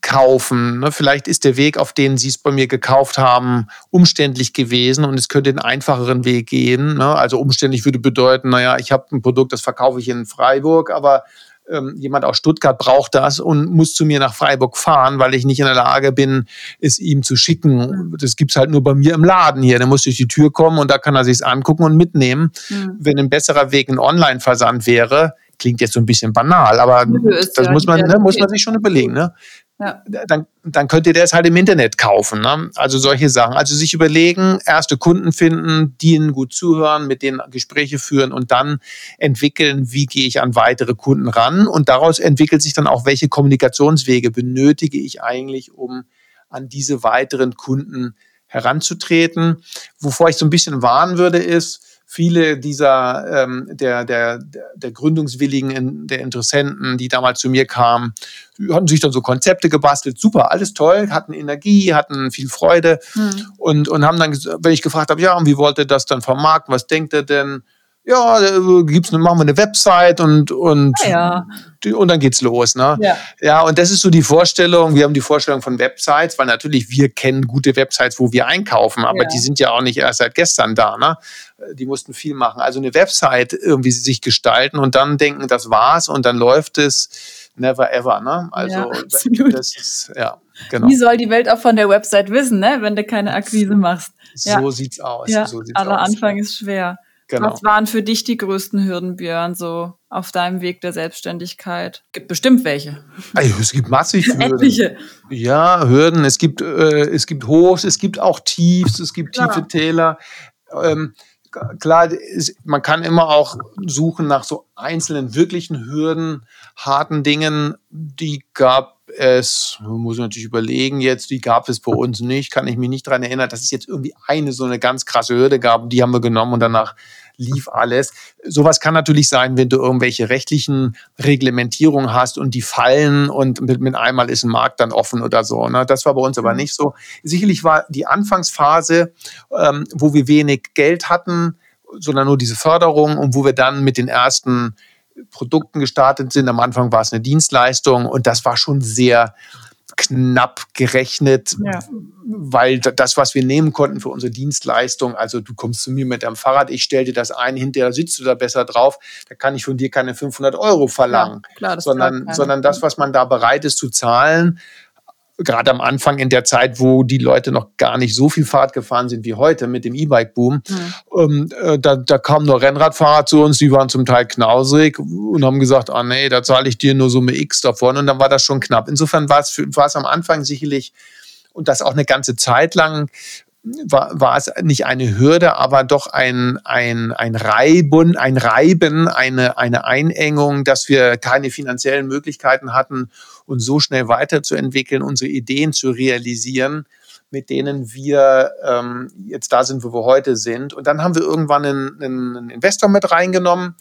kaufen. Ne? Vielleicht ist der Weg, auf den Sie es bei mir gekauft haben, umständlich gewesen und es könnte einen einfacheren Weg gehen. Ne? Also umständlich würde bedeuten, naja, ich habe ein Produkt, das verkaufe ich in Freiburg, aber ähm, jemand aus Stuttgart braucht das und muss zu mir nach Freiburg fahren, weil ich nicht in der Lage bin, es ihm zu schicken. Das gibt es halt nur bei mir im Laden hier. Der muss durch die Tür kommen und da kann er sich angucken und mitnehmen. Mhm. Wenn ein besserer Weg ein Online-Versand wäre, klingt jetzt so ein bisschen banal, aber das ja muss man, ne, muss man sich schon überlegen. Ne? Ja. Dann, dann könnt ihr das halt im Internet kaufen. Ne? Also solche Sachen. Also sich überlegen, erste Kunden finden, die ihnen gut zuhören, mit denen Gespräche führen und dann entwickeln, wie gehe ich an weitere Kunden ran. Und daraus entwickelt sich dann auch, welche Kommunikationswege benötige ich eigentlich, um an diese weiteren Kunden heranzutreten. Wovor ich so ein bisschen warnen würde, ist, viele dieser ähm, der, der, der Gründungswilligen, der Interessenten, die damals zu mir kamen, hatten sich dann so Konzepte gebastelt, super, alles toll, hatten Energie, hatten viel Freude mhm. und, und haben dann, wenn ich gefragt habe, ja, und wie wollt ihr das dann vermarkten, was denkt ihr denn? Ja, äh, gibt's, machen wir eine Website und, und, ja. und dann geht's los. Ne? Ja. ja, und das ist so die Vorstellung, wir haben die Vorstellung von Websites, weil natürlich wir kennen gute Websites, wo wir einkaufen, aber ja. die sind ja auch nicht erst seit gestern da. Ne? Die mussten viel machen. Also eine Website irgendwie sich gestalten und dann denken, das war's und dann läuft es never ever. Ne? Also ja, absolut. das ist, ja, genau. Wie soll die Welt auch von der Website wissen, ne? wenn du keine Akquise machst? So sieht's aus. Ja, so sieht's aller aus. Anfang ist schwer. Genau. Was waren für dich die größten Hürden, Björn, so auf deinem Weg der Selbstständigkeit? Gibt bestimmt welche. Also, es gibt massig Hürden. Etliche. Ja, Hürden. Es gibt, äh, es gibt Hochs, es gibt auch Tiefs, es gibt Klar. tiefe Täler. Ähm, klar, man kann immer auch suchen nach so einzelnen wirklichen Hürden, harten Dingen. Die gab es, muss ich natürlich überlegen jetzt, die gab es bei uns nicht, kann ich mich nicht daran erinnern, dass es jetzt irgendwie eine so eine ganz krasse Hürde gab, die haben wir genommen und danach lief alles. Sowas kann natürlich sein, wenn du irgendwelche rechtlichen Reglementierungen hast und die fallen und mit, mit einmal ist ein Markt dann offen oder so. Ne? Das war bei uns aber mhm. nicht so. Sicherlich war die Anfangsphase, ähm, wo wir wenig Geld hatten, sondern nur diese Förderung und wo wir dann mit den ersten Produkten gestartet sind. Am Anfang war es eine Dienstleistung und das war schon sehr knapp gerechnet, ja. weil das, was wir nehmen konnten für unsere Dienstleistung, also du kommst zu mir mit deinem Fahrrad, ich stelle dir das ein, hinterher sitzt du da besser drauf, da kann ich von dir keine 500 Euro verlangen, ja, klar, sondern, sondern das, was man da bereit ist zu zahlen, gerade am Anfang in der Zeit, wo die Leute noch gar nicht so viel Fahrt gefahren sind wie heute mit dem E-Bike-Boom, mhm. ähm, äh, da, da kamen nur Rennradfahrer zu uns, die waren zum Teil knausrig und haben gesagt, ah nee, da zahle ich dir nur Summe X davon und dann war das schon knapp. Insofern war es, war es am Anfang sicherlich und das auch eine ganze Zeit lang war, war es nicht eine Hürde, aber doch ein, ein, ein Reiben, ein Reiben, eine, eine Einengung, dass wir keine finanziellen Möglichkeiten hatten, uns so schnell weiterzuentwickeln, unsere Ideen zu realisieren, mit denen wir ähm, jetzt da sind, wo wir heute sind. Und dann haben wir irgendwann einen, einen Investor mit reingenommen,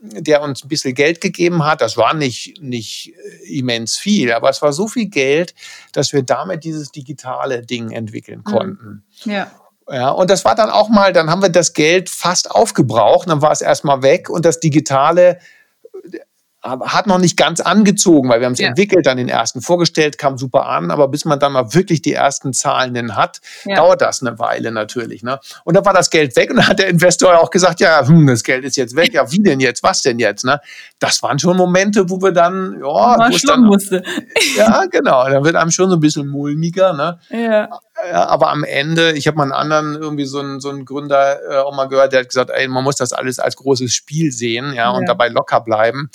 der uns ein bisschen Geld gegeben hat. Das war nicht, nicht äh, immens viel, aber es war so viel Geld, dass wir damit dieses digitale Ding entwickeln mhm. konnten. Ja. Ja, und das war dann auch mal, dann haben wir das Geld fast aufgebraucht, dann war es erstmal weg und das Digitale hat noch nicht ganz angezogen, weil wir haben es ja. entwickelt, dann den ersten vorgestellt, kam super an, aber bis man dann mal wirklich die ersten Zahlen hat, ja. dauert das eine Weile natürlich. Ne? Und dann war das Geld weg und dann hat der Investor auch gesagt, ja, hm, das Geld ist jetzt weg, ja, wie denn jetzt, was denn jetzt? Ne? Das waren schon Momente, wo wir dann, ja, mal dann, musste. Ja, genau, da wird einem schon so ein bisschen mulmiger. Ne? Ja. Aber am Ende, ich habe mal einen anderen, irgendwie so einen, so einen Gründer äh, auch mal gehört, der hat gesagt, ey, man muss das alles als großes Spiel sehen, ja, ja. und dabei locker bleiben.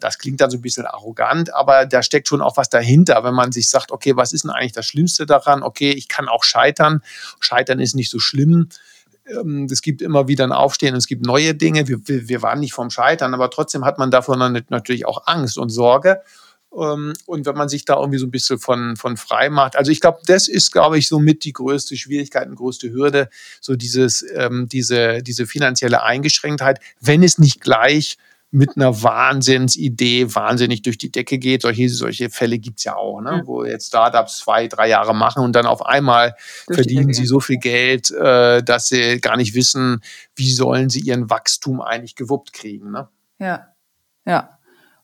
Das klingt dann so ein bisschen arrogant, aber da steckt schon auch was dahinter, wenn man sich sagt, okay, was ist denn eigentlich das Schlimmste daran? Okay, ich kann auch scheitern. Scheitern ist nicht so schlimm. Ähm, es gibt immer wieder ein Aufstehen, es gibt neue Dinge. Wir, wir waren nicht vom Scheitern, aber trotzdem hat man davon natürlich auch Angst und Sorge. Ähm, und wenn man sich da irgendwie so ein bisschen von, von frei macht. Also ich glaube, das ist, glaube ich, somit die größte Schwierigkeit und größte Hürde, so dieses, ähm, diese, diese finanzielle Eingeschränktheit, wenn es nicht gleich mit einer Wahnsinnsidee wahnsinnig durch die Decke geht. Solche, solche Fälle gibt's ja auch, ne? wo jetzt Startups zwei, drei Jahre machen und dann auf einmal durch verdienen sie so viel Geld, äh, dass sie gar nicht wissen, wie sollen sie ihren Wachstum eigentlich gewuppt kriegen. Ne? Ja, ja.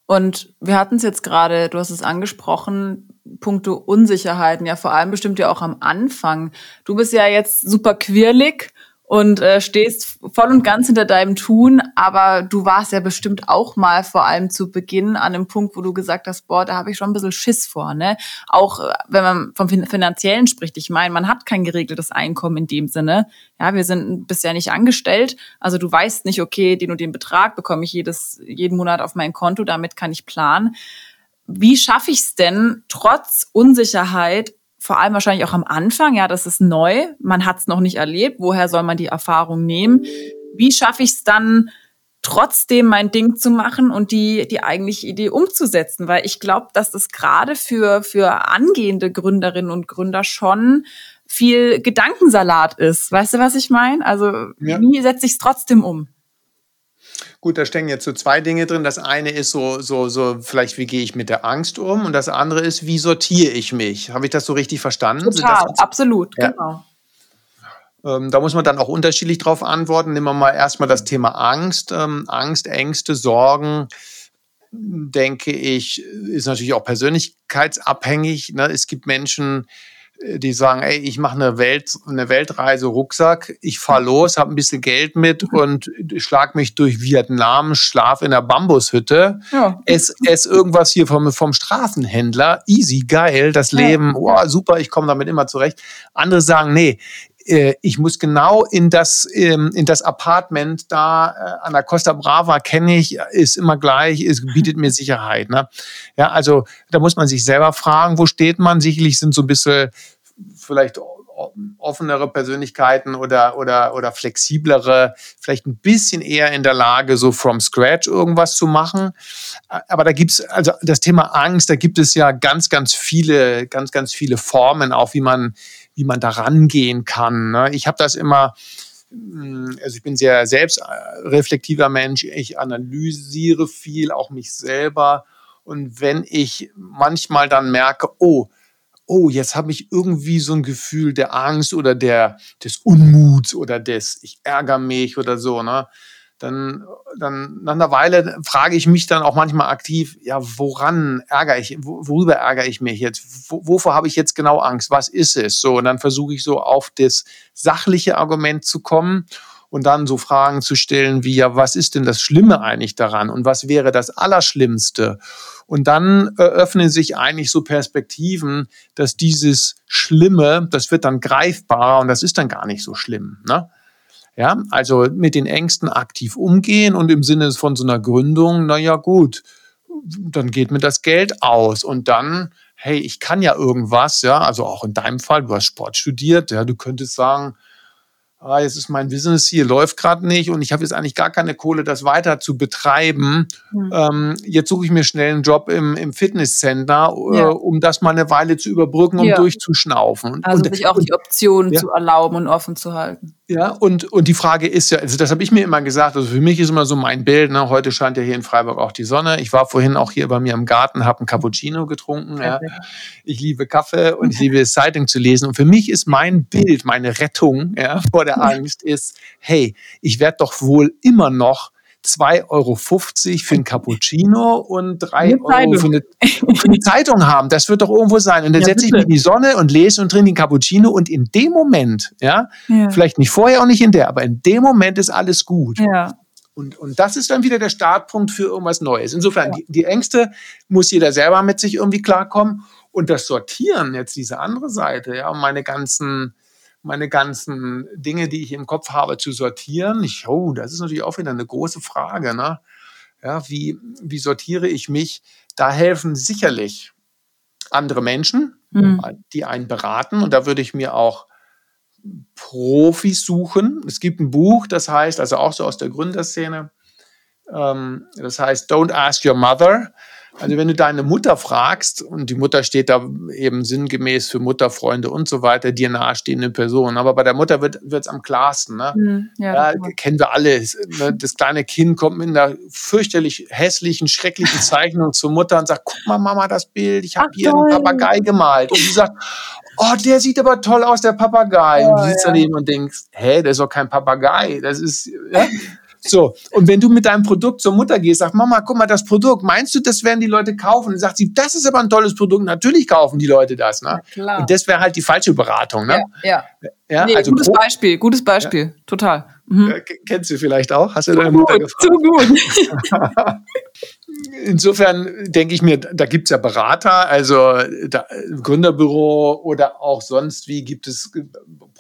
Und wir hatten es jetzt gerade, du hast es angesprochen, Punkte Unsicherheiten, ja vor allem bestimmt ja auch am Anfang. Du bist ja jetzt super quirlig und äh, stehst voll und ganz hinter deinem Tun, aber du warst ja bestimmt auch mal vor allem zu Beginn an einem Punkt, wo du gesagt hast, boah, da habe ich schon ein bisschen Schiss vor, ne? Auch äh, wenn man vom Finanziellen spricht, ich meine, man hat kein geregeltes Einkommen in dem Sinne. Ja, wir sind bisher nicht angestellt, also du weißt nicht, okay, den und den Betrag bekomme ich jedes jeden Monat auf mein Konto, damit kann ich planen. Wie schaffe ich es denn, trotz Unsicherheit vor allem wahrscheinlich auch am Anfang, ja, das ist neu, man hat es noch nicht erlebt, woher soll man die Erfahrung nehmen? Wie schaffe ich es dann, trotzdem mein Ding zu machen und die, die eigentliche Idee umzusetzen? Weil ich glaube, dass das gerade für, für angehende Gründerinnen und Gründer schon viel Gedankensalat ist. Weißt du, was ich meine? Also ja. wie setze ich es trotzdem um? Gut, da stecken jetzt so zwei Dinge drin. Das eine ist so, so, so, vielleicht, wie gehe ich mit der Angst um? Und das andere ist, wie sortiere ich mich? Habe ich das so richtig verstanden? Total, absolut, ja. genau. Ähm, da muss man dann auch unterschiedlich drauf antworten. Nehmen wir mal erstmal das Thema Angst. Ähm, Angst, Ängste, Sorgen, denke ich, ist natürlich auch persönlichkeitsabhängig. Ne? Es gibt Menschen, die sagen, ey, ich mache eine, Welt, eine Weltreise Rucksack, ich fahre los, habe ein bisschen Geld mit und schlag mich durch Vietnam, schlaf in der Bambushütte, ja. ess, ess irgendwas hier vom, vom Straßenhändler, easy, geil, das Leben, ja. oh, super, ich komme damit immer zurecht. Andere sagen, nee, äh, ich muss genau in das, ähm, in das Apartment da äh, an der Costa Brava kenne ich, ist immer gleich, es bietet mir Sicherheit. Ne? Ja, also da muss man sich selber fragen, wo steht man? Sicherlich sind so ein bisschen vielleicht offenere Persönlichkeiten oder, oder, oder flexiblere, vielleicht ein bisschen eher in der Lage, so from scratch irgendwas zu machen. Aber da gibt es, also das Thema Angst, da gibt es ja ganz, ganz viele, ganz, ganz viele Formen, auch wie man, wie man da rangehen kann. Ne? Ich habe das immer, hm, also ich bin sehr selbstreflektiver Mensch, ich analysiere viel, auch mich selber. Und wenn ich manchmal dann merke, oh, oh, jetzt habe ich irgendwie so ein Gefühl der Angst oder der, des Unmuts oder des, ich ärgere mich oder so, ne? Dann, dann nach einer Weile frage ich mich dann auch manchmal aktiv, ja, woran ärgere ich, worüber ärgere ich mich jetzt? Wovor habe ich jetzt genau Angst? Was ist es? So, und dann versuche ich so auf das sachliche Argument zu kommen und dann so Fragen zu stellen wie, ja, was ist denn das Schlimme eigentlich daran und was wäre das Allerschlimmste? Und dann eröffnen sich eigentlich so Perspektiven, dass dieses Schlimme, das wird dann greifbarer und das ist dann gar nicht so schlimm. Ne? Ja, also mit den Ängsten aktiv umgehen und im Sinne von so einer Gründung, naja, gut, dann geht mir das Geld aus und dann, hey, ich kann ja irgendwas, ja, also auch in deinem Fall, du hast Sport studiert, ja, du könntest sagen, ah, jetzt ist mein Business hier, läuft gerade nicht und ich habe jetzt eigentlich gar keine Kohle, das weiter zu betreiben. Mhm. Ähm, jetzt suche ich mir schnell einen Job im, im Fitnesscenter, äh, ja. um das mal eine Weile zu überbrücken, um ja. durchzuschnaufen. Also und, sich auch die Optionen ja. zu erlauben und offen zu halten. Ja, und, und die Frage ist ja, also das habe ich mir immer gesagt, also für mich ist immer so mein Bild, ne, heute scheint ja hier in Freiburg auch die Sonne. Ich war vorhin auch hier bei mir im Garten, habe einen Cappuccino getrunken. Ja. Ich liebe Kaffee und ich liebe Zeitung zu lesen. Und für mich ist mein Bild, meine Rettung ja, vor der Angst ist, hey, ich werde doch wohl immer noch 2,50 Euro für ein Cappuccino und 3 Euro für eine, für eine, Zeitung haben. Das wird doch irgendwo sein. Und dann ja, setze ich mich in die Sonne und lese und trinke den Cappuccino und in dem Moment, ja, ja, vielleicht nicht vorher, auch nicht in der, aber in dem Moment ist alles gut. Ja. Und, und das ist dann wieder der Startpunkt für irgendwas Neues. Insofern, die, die Ängste muss jeder selber mit sich irgendwie klarkommen. Und das Sortieren, jetzt diese andere Seite, ja, meine ganzen meine ganzen Dinge, die ich im Kopf habe, zu sortieren. Ich, oh, das ist natürlich auch wieder eine große Frage. Ne? Ja, wie, wie sortiere ich mich? Da helfen sicherlich andere Menschen, mhm. die einen beraten. Und da würde ich mir auch Profis suchen. Es gibt ein Buch, das heißt, also auch so aus der Gründerszene, ähm, das heißt Don't Ask Your Mother. Also wenn du deine Mutter fragst, und die Mutter steht da eben sinngemäß für Mutterfreunde und so weiter, dir nahestehende Personen, aber bei der Mutter wird es am klarsten. Ne? Mhm, ja, ja kennen wir alle. Ne? Das kleine Kind kommt mit einer fürchterlich hässlichen, schrecklichen Zeichnung zur Mutter und sagt, guck mal Mama das Bild, ich habe hier toll. einen Papagei gemalt. Und sie sagt, oh, der sieht aber toll aus, der Papagei. Oh, und du sitzt ja. daneben und denkst, hä, der ist doch kein Papagei. Das ist, ja? So, und wenn du mit deinem Produkt zur Mutter gehst, sagst, Mama, guck mal, das Produkt, meinst du, das werden die Leute kaufen? Und sagt sie, das ist aber ein tolles Produkt, natürlich kaufen die Leute das. Ne? klar. Und das wäre halt die falsche Beratung. Ne? Ja, ja. ja nee, also gutes Beispiel, gutes Beispiel, ja. total. Mhm. kennst du vielleicht auch? Hast du deine Mutter gefragt? Zu gut. Insofern denke ich mir, da gibt es ja Berater, also da, Gründerbüro oder auch sonst wie gibt es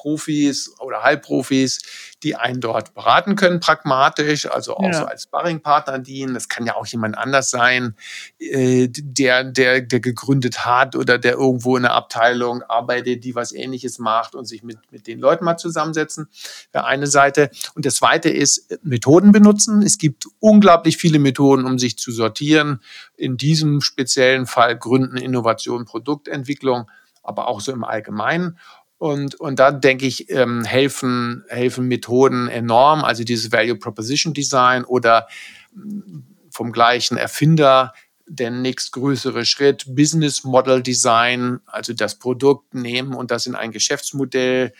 Profis oder Halbprofis, die einen dort beraten können, pragmatisch, also auch ja. so als Sparringpartner dienen. Das kann ja auch jemand anders sein, äh, der, der, der gegründet hat oder der irgendwo in einer Abteilung arbeitet, die was ähnliches macht und sich mit, mit den Leuten mal zusammensetzen. Der eine Seite. Und das zweite ist Methoden benutzen. Es gibt unglaublich viele Methoden, um sich zu sortieren. In diesem speziellen Fall Gründen, Innovation, Produktentwicklung, aber auch so im Allgemeinen. Und, und da denke ich, ähm, helfen, helfen Methoden enorm. Also dieses Value Proposition Design oder mm, vom gleichen Erfinder der nächstgrößere Schritt, Business Model Design, also das Produkt nehmen und das in ein Geschäftsmodell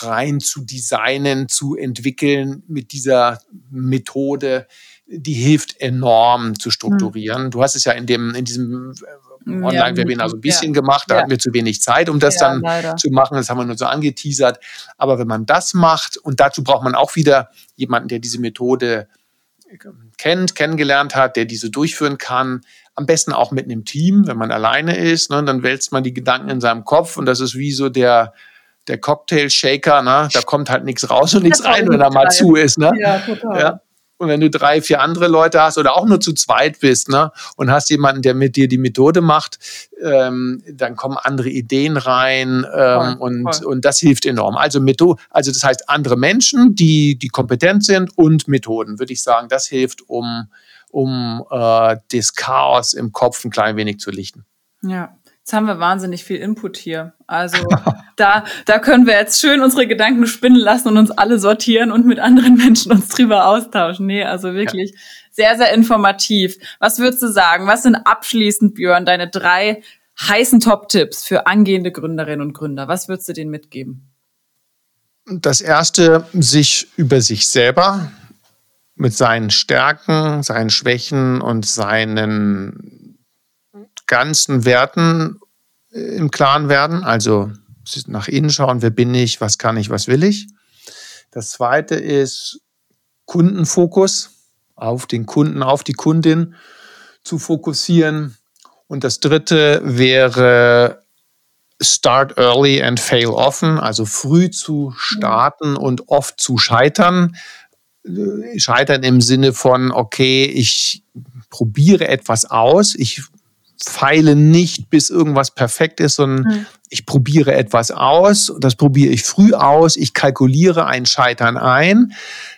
rein zu designen, zu entwickeln mit dieser Methode, die hilft enorm zu strukturieren. Mhm. Du hast es ja in dem, in diesem äh, Online-Webinar so ein bisschen ja. gemacht, da ja. hatten wir zu wenig Zeit, um das ja, dann leider. zu machen. Das haben wir nur so angeteasert. Aber wenn man das macht, und dazu braucht man auch wieder jemanden, der diese Methode kennt, kennengelernt hat, der diese durchführen kann, am besten auch mit einem Team, wenn man alleine ist, ne, dann wälzt man die Gedanken in seinem Kopf und das ist wie so der, der Cocktail-Shaker, ne? da kommt halt nichts raus und nichts rein, wenn er mal zu ist. Ne? Ja, total. Und wenn du drei, vier andere Leute hast oder auch nur zu zweit bist ne, und hast jemanden, der mit dir die Methode macht, ähm, dann kommen andere Ideen rein ähm, voll, und, voll. und das hilft enorm. Also, Methode, also das heißt andere Menschen, die, die kompetent sind und Methoden, würde ich sagen, das hilft, um, um äh, das Chaos im Kopf ein klein wenig zu lichten. Ja, Jetzt haben wir wahnsinnig viel Input hier. Also da, da können wir jetzt schön unsere Gedanken spinnen lassen und uns alle sortieren und mit anderen Menschen uns drüber austauschen. Nee, also wirklich ja. sehr, sehr informativ. Was würdest du sagen? Was sind abschließend, Björn, deine drei heißen Top-Tipps für angehende Gründerinnen und Gründer? Was würdest du denen mitgeben? Das erste, sich über sich selber mit seinen Stärken, seinen Schwächen und seinen ganzen Werten äh, im Klaren werden. Also nach innen schauen, wer bin ich, was kann ich, was will ich. Das zweite ist Kundenfokus, auf den Kunden, auf die Kundin zu fokussieren. Und das dritte wäre Start early and fail often, also früh zu starten und oft zu scheitern. Äh, scheitern im Sinne von, okay, ich probiere etwas aus, ich feile nicht, bis irgendwas perfekt ist, sondern mhm. ich probiere etwas aus. Das probiere ich früh aus. Ich kalkuliere ein Scheitern ein.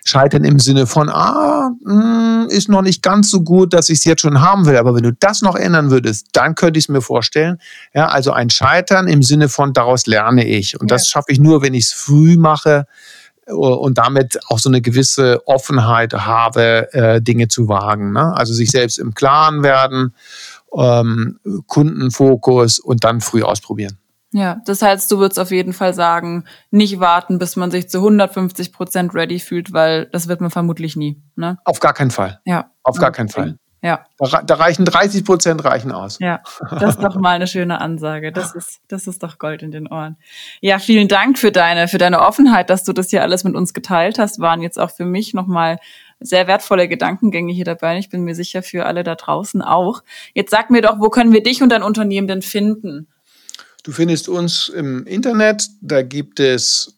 Scheitern im Sinne von, ah, mh, hm, ist noch nicht ganz so gut, dass ich es jetzt schon haben will. Aber wenn du das noch ändern würdest, dann könnte ich es mir vorstellen. Ja, also ein Scheitern im Sinne von, daraus lerne ich. Und ja. das schaffe ich nur, wenn ich es früh mache und damit auch so eine gewisse Offenheit habe, äh, Dinge zu wagen. Ne? Also sich selbst im Klaren werden ähm, Kundenfokus und dann früh ausprobieren. Ja, das heißt, du würdest auf jeden Fall sagen, nicht warten, bis man sich zu 150 Prozent ready fühlt, weil das wird man vermutlich nie. Ne? Auf gar keinen Fall. Ja. Auf gar keinen Fall. Ja. Da, da, reichen 30 Prozent reichen aus. Ja, das ist doch mal eine schöne Ansage. Das ist, das ist doch Gold in den Ohren. Ja, vielen Dank für deine, für deine Offenheit, dass du das hier alles mit uns geteilt hast. Waren jetzt auch für mich nochmal sehr wertvolle Gedankengänge hier dabei. Ich bin mir sicher für alle da draußen auch. Jetzt sag mir doch, wo können wir dich und dein Unternehmen denn finden? Du findest uns im Internet. Da gibt es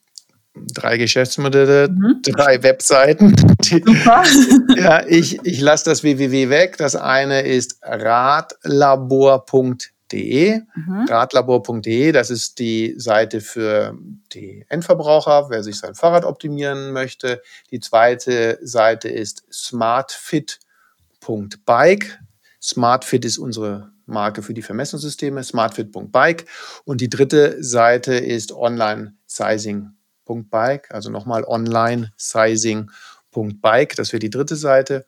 drei Geschäftsmodelle, mhm. drei Webseiten. Super. ja, ich, ich lasse das www weg. Das eine ist radlabor.de radlabor.de. Mhm. Radlabor.de, das ist die Seite für die Endverbraucher, wer sich sein Fahrrad optimieren möchte. Die zweite Seite ist smartfit.bike. Smartfit ist unsere Marke für die Vermessungssysteme, smartfit.bike. Und die dritte Seite ist online-sizing.bike, also nochmal online-sizing.bike, das wäre die dritte Seite.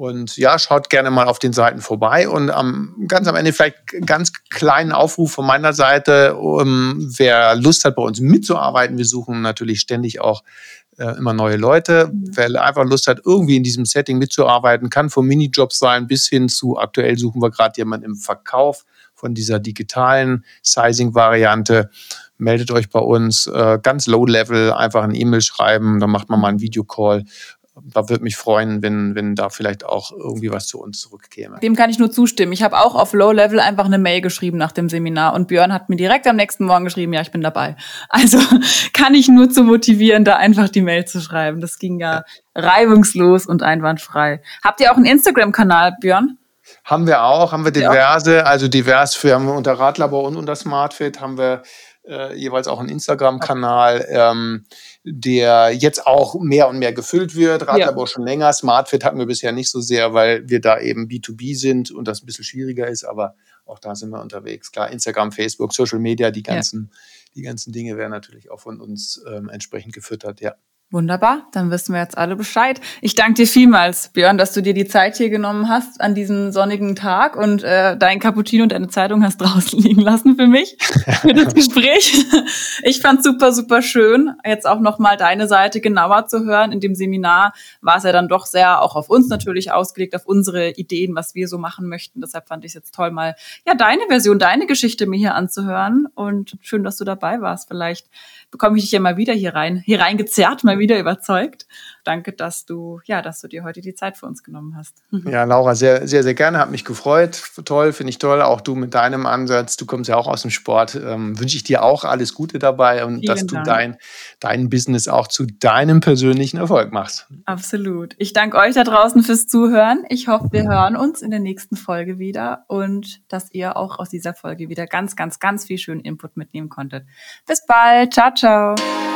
Und ja, schaut gerne mal auf den Seiten vorbei und am, ganz am Ende vielleicht ganz kleinen Aufruf von meiner Seite, um, wer Lust hat, bei uns mitzuarbeiten. Wir suchen natürlich ständig auch äh, immer neue Leute. Wer einfach Lust hat, irgendwie in diesem Setting mitzuarbeiten, kann vom Minijobs sein bis hin zu aktuell suchen wir gerade jemanden im Verkauf von dieser digitalen Sizing-Variante meldet euch bei uns äh, ganz low level, einfach ein E-Mail schreiben, dann macht man mal einen Videocall da würde mich freuen, wenn, wenn da vielleicht auch irgendwie was zu uns zurückkäme. Dem kann ich nur zustimmen. Ich habe auch auf Low Level einfach eine Mail geschrieben nach dem Seminar und Björn hat mir direkt am nächsten Morgen geschrieben, ja, ich bin dabei. Also kann ich nur zu motivieren, da einfach die Mail zu schreiben. Das ging ja, ja. reibungslos und einwandfrei. Habt ihr auch einen Instagram-Kanal, Björn? Haben wir auch, haben wir diverse, ja. also divers für haben wir unter Radlabor und unter SmartFit haben wir äh, jeweils auch einen Instagram-Kanal. Ähm, der jetzt auch mehr und mehr gefüllt wird. Radlabor ja. schon länger. SmartFit hatten wir bisher nicht so sehr, weil wir da eben B2B sind und das ein bisschen schwieriger ist, aber auch da sind wir unterwegs. Klar, Instagram, Facebook, Social Media, die ganzen, ja. die ganzen Dinge werden natürlich auch von uns ähm, entsprechend gefüttert, ja. Wunderbar, dann wissen wir jetzt alle Bescheid. Ich danke dir vielmals, Björn, dass du dir die Zeit hier genommen hast an diesem sonnigen Tag und äh, dein Cappuccino und deine Zeitung hast draußen liegen lassen für mich, für das Gespräch. Ich fand super, super schön, jetzt auch nochmal deine Seite genauer zu hören. In dem Seminar war es ja dann doch sehr auch auf uns natürlich ausgelegt, auf unsere Ideen, was wir so machen möchten. Deshalb fand ich es jetzt toll, mal ja deine Version, deine Geschichte mir hier anzuhören. Und schön, dass du dabei warst. Vielleicht bekomme ich dich ja mal wieder hier rein, hier reingezerrt, mal wieder überzeugt. Danke, dass du, ja, dass du dir heute die Zeit für uns genommen hast. Ja, Laura, sehr, sehr, sehr gerne. Hat mich gefreut. Toll, finde ich toll. Auch du mit deinem Ansatz. Du kommst ja auch aus dem Sport. Ähm, Wünsche ich dir auch alles Gute dabei und Vielen dass du dein, dein Business auch zu deinem persönlichen Erfolg machst. Absolut. Ich danke euch da draußen fürs Zuhören. Ich hoffe, wir hören uns in der nächsten Folge wieder und dass ihr auch aus dieser Folge wieder ganz, ganz, ganz viel schönen Input mitnehmen konntet. Bis bald. Ciao, ciao.